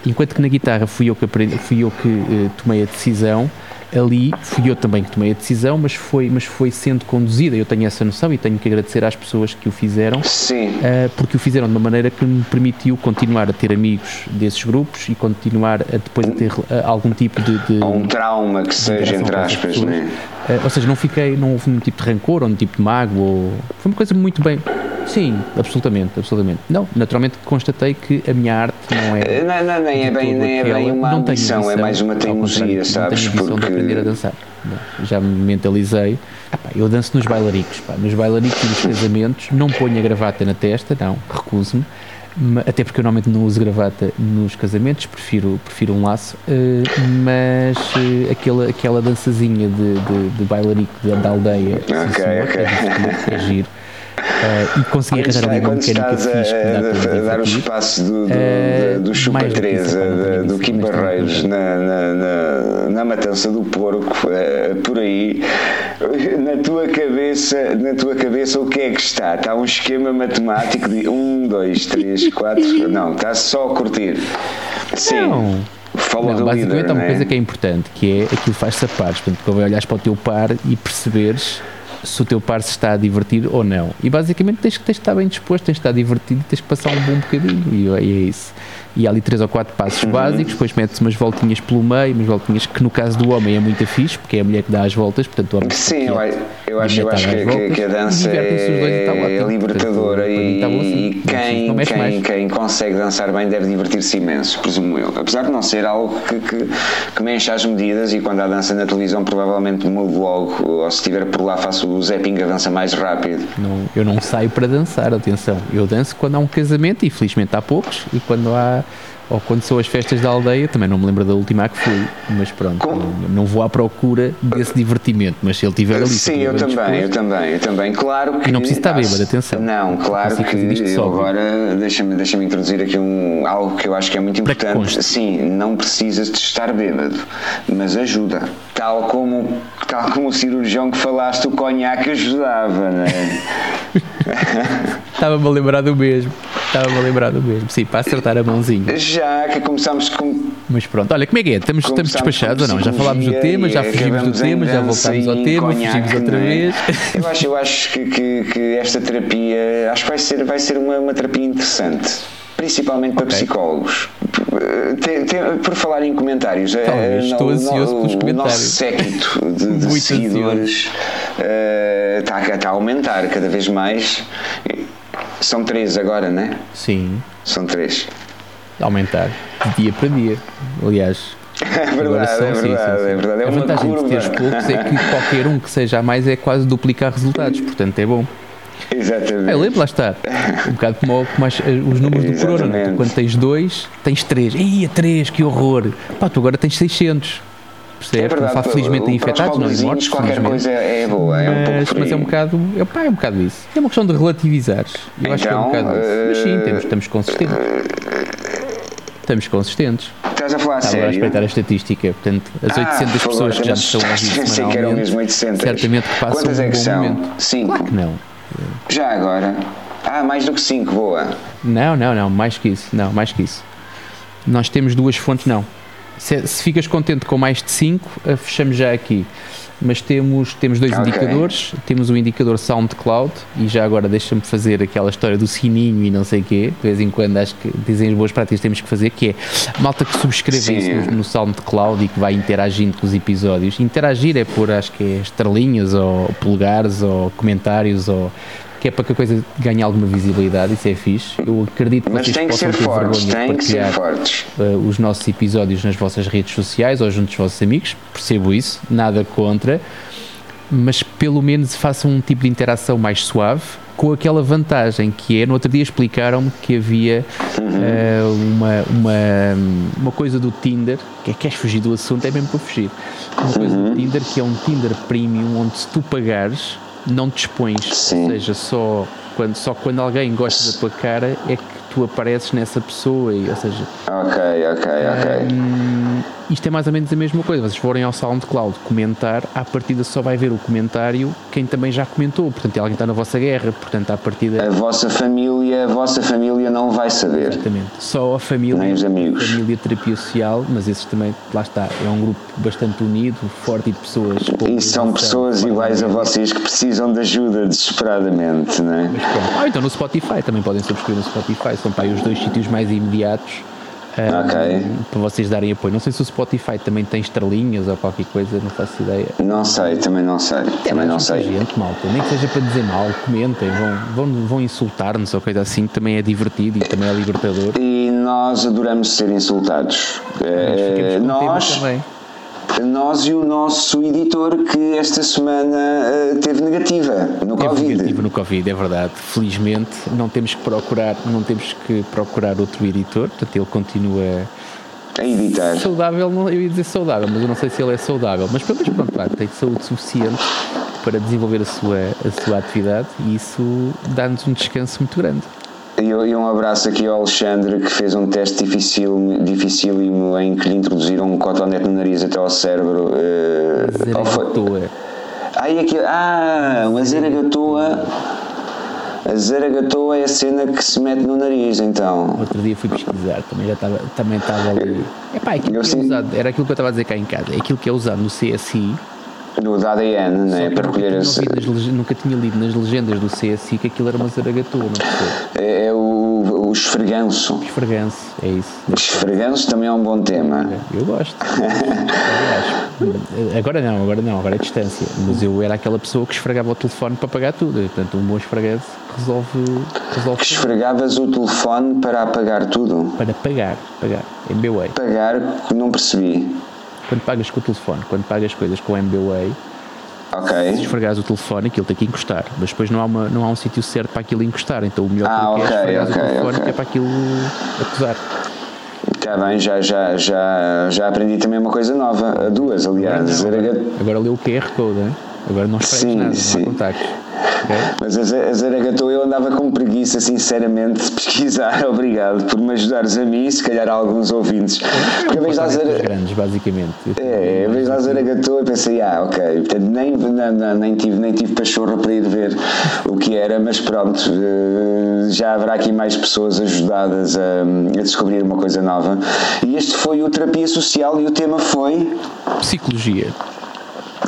Enquanto que na guitarra fui eu que, aprendi, fui eu que uh, tomei a decisão, ali fui eu também que tomei a decisão, mas foi, mas foi sendo conduzida. Eu tenho essa noção e tenho que agradecer às pessoas que o fizeram, uh, porque o fizeram de uma maneira que me permitiu continuar a ter amigos desses grupos e continuar a depois a ter uh, algum tipo de, de. Um trauma que seja, entre aspas, né? ou seja, não fiquei, não houve nenhum tipo de rancor ou nenhum tipo de mago, ou, foi uma coisa muito bem Sim, absolutamente, absolutamente. Não, naturalmente constatei que a minha arte não é. Não, não, nem é bem, nem é bem uma ambição, é mais uma teimosia, sabes? Não tenho porque... de aprender a dançar. Já me mentalizei. Ah, pá, eu danço nos bailaricos, pá. nos bailaricos e nos casamentos, não ponho a gravata na testa, não, recuso-me até porque eu normalmente não uso gravata nos casamentos, prefiro, prefiro um laço, uh, mas uh, aquela, aquela dançazinha de, de, de bailarico da aldeia, okay, senhor, okay. é, é giro. Uh, e consegui arranjar ali uma mecânica fixe a, a, dar o espaço do, do, uh, do Chupa Teresa, do Kim Barreiros na, na, na, na, matança do porco, uh, por aí, na tua cabeça, na tua cabeça o que é que está? Está um esquema matemático de 1, 2, 3, 4, não, está só a curtir. Sim. Não. Fala não, basicamente líder, há uma né? coisa que é importante, que é aquilo faz-se a pares. Portanto, convém olhares para o teu par e perceberes se o teu par se está a divertir ou não. E basicamente tens, tens que estar bem disposto, tens que estar divertido, tens que passar um bom bocadinho. E, e é isso e há ali três ou quatro passos uhum. básicos, depois mete-se umas voltinhas pelo meio, umas voltinhas que no caso do homem é muito fixe, porque é a mulher que dá as voltas, portanto o homem Sim, eu, eu acho, eu acho que, voltas, que, a dança é, tá é libertadora e, assim, e quem, quem, quem consegue dançar bem deve divertir-se imenso, presumo eu. Apesar de não ser algo que, que, que me enche as medidas e quando há dança na televisão provavelmente mudo logo, ou se estiver por lá faço o zapping a dança mais rápido. Não, eu não saio para dançar, atenção, eu danço quando há um casamento e felizmente há poucos e quando há ou quando são as festas da aldeia, também não me lembro da última que fui, mas pronto, não, não, vou à procura desse divertimento, mas se ele tiver ali. Sim, eu também, disposto, eu também, eu também, claro que. E não preciso estar bêbado, atenção. Não, claro que eu agora deixa-me deixa introduzir aqui um, algo que eu acho que é muito importante. Sim, não precisas de estar bêbado, mas ajuda. Tal como, tal como o cirurgião que falaste, o conhaque ajudava, não é? Estava-me a lembrar do mesmo. Estava-me a lembrar do mesmo. Sim, para acertar a mãozinha. Já que começámos com. Mas pronto, olha, como é que é? Estamos, estamos despachados ou não? Já falámos do tema, já fugimos do tema, já voltámos ao tema, fugimos outra é? vez. Eu acho, eu acho que, que, que, esta terapia acho que vai ser, vai ser uma, uma terapia interessante. Principalmente para okay. psicólogos. Tem, tem, por falar em comentários, Talvez, é, estou no, ansioso no, pelos comentários. O nosso séquito de, de seguidores uh, está, está a aumentar cada vez mais. São três agora, não é? Sim. São três. Aumentar de dia para dia. Aliás, é verdade, são, é, verdade sim, sim, sim. é verdade. É a vantagem curva. de teres poucos é que qualquer um que seja a mais é quase duplicar resultados, portanto é bom. Exatamente. É, lembro, lá está. Um bocado como, como as, os números do Corona. Né? Quando tens dois, tens três. Ia, três, que horror. Pá, tu agora tens 600. Percebe? É verdade, felizmente infectados, não em mortos. Qualquer coisa é boa, mas, é um pouco Mas é um bocado, é, pá, é um bocado isso. É uma questão de relativizar. Eu então, acho que é um então, bocado uh, isso. Mas sim, temos, estamos consistentes. Estamos consistentes. Estás a falar a sério? a respeitar a estatística. Portanto, as 800 ah, pessoas que já nos estão a ouvir semanalmente, certamente que passam Quantas um é que são? momento. Cinco. Claro que não. Já agora? Ah, mais do que 5, boa. Não, não, não, mais que isso. Não, mais que isso. Nós temos duas fontes, não. Se, se ficas contente com mais de 5, eh, fechamos já aqui. Mas temos, temos dois okay. indicadores. Temos o indicador SoundCloud e já agora deixa-me fazer aquela história do sininho e não sei o quê. De vez em quando acho que dizem as boas práticas temos que fazer, que é malta que subscreve no, no SoundCloud e que vai interagindo com os episódios. Interagir é por, acho que é estrelinhas ou polegares ou comentários ou que é para que a coisa ganhe alguma visibilidade, isso é fixe. Eu acredito que Mas vocês tem que possam ser fortes, tem de partilhar fortes. Uh, os nossos episódios nas vossas redes sociais ou junto dos vossos amigos, percebo isso, nada contra, mas pelo menos façam um tipo de interação mais suave, com aquela vantagem que é, no outro dia explicaram-me que havia uhum. uh, uma, uma, uma coisa do Tinder, que é queres fugir do assunto, é mesmo para fugir, uma coisa uhum. do Tinder que é um Tinder Premium onde se tu pagares não te expões, Sim. ou seja, só quando, só quando alguém gosta da tua cara é que tu apareces nessa pessoa, e, ou seja... Ok, ok, ok. Um, isto é mais ou menos a mesma coisa. Vocês forem ao SoundCloud comentar, à partida só vai ver o comentário quem também já comentou. Portanto, é alguém está na vossa guerra. Portanto, à partida. A vossa família, a vossa família não vai saber. Exatamente. Só a família. Nem os amigos. A família terapia social, mas esses também, lá está, é um grupo bastante unido, forte e de pessoas. E são pessoas iguais a vocês que precisam de ajuda desesperadamente, não é? Ah, então no Spotify também podem subscrever no Spotify. São para aí os dois sítios mais imediatos Ok. Para vocês darem apoio. Não sei se o Spotify também tem estrelinhas ou qualquer coisa, não faço ideia. Não sei, também não sei. Também não sei. gente, malta. Nem que seja para dizer mal, comentem, vão, vão, vão insultar-nos ou coisa assim, também é divertido e também é libertador. E nós adoramos ser insultados. Eh, Ficamos com tema nós, também. Nós e o nosso editor que esta semana eh, teve negativa no Teve Covid. negativo no Covid, é verdade. Felizmente não temos que procurar, não temos que procurar outro editor, portanto ele continua A editar. saudável, não, eu ia dizer saudável, mas eu não sei se ele é saudável, mas pelo menos pronto, tem saúde suficiente para desenvolver a sua, a sua atividade e isso dá-nos um descanso muito grande. E, um abraço aqui ao Alexandre que fez um teste difícil, dificílimo em que lhe introduziram um cotonete no nariz até ao cérebro. ou foi- Zaragatoa. Ai, aqui, ah, uma zaragatoa. A zaragatoa é a cena que se mete no nariz, então. Outro dia fui pesquisar, também já estava, também estava ali. Epá, aquilo é usado, era aquilo que eu estava a dizer cá em casa, é aquilo que é usado no CSI, Do da ADN, né? Para tinha esse. nas nunca tinha lido nas legendas do CSI que aquilo era uma percebo. É, é o, o esfreganço. Esfreganço, é isso. Esfreganço também é um bom tema. Eu gosto. Aliás, agora não, agora não, agora é distância. Mas eu era aquela pessoa que esfregava o telefone para pagar tudo. Portanto, um bom esfreganço resolve, resolve Que esfregavas o telefone para apagar tudo. para pagar, pagar, MBWay. Pagar, não percebi. Quando pagas com o telefone, quando pagas coisas com MBWay, se Ok. esfregares o telefone, aquilo tem que encostar. Mas depois não há, uma, não há um sítio certo para aquilo encostar. Então o melhor Ah, truque ok, é esfregares ok, o telefone ok. que é para aquilo acusar. Está bem, já, já, já, já aprendi também uma coisa nova. Duas, aliás. Não, agora, agora leu o QR Code, hein? Agora não esfregas Sim, nada, sim. não há contactos. ok? Mas a Za- a Zaragatou eu andava com preguiça, sinceramente, de pesquisar. Obrigado por me ajudares a mim e se calhar a alguns ouvintes. Porque a vez da Zara- grandes, basicamente. É, a vez da Zaragatou eu pensei, ah, ok, portanto, nem, não, não, nem, tive, nem tive pachorra para ir ver o que era, mas pronto, eh, já haverá aqui mais pessoas ajudadas a, a descobrir uma coisa nova. E este foi o Terapia Social e o tema foi Psicologia.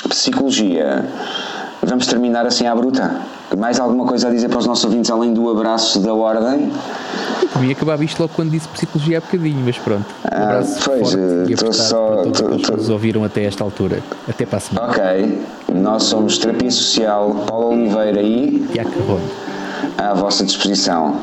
Psicologia. Vamos terminar assim à bruta. Mais alguma coisa a dizer para os nossos ouvintes além do abraço da ordem? Para mim acabava isto logo quando disse psicologia há bocadinho, mas pronto. Um Ah, pois, forte eh, só- para todos tô- que nos ouviram até esta altura. Até para a semana. Ok, nós somos Terapia Social Paulo Oliveira e Tiago Carrone. à vossa disposição.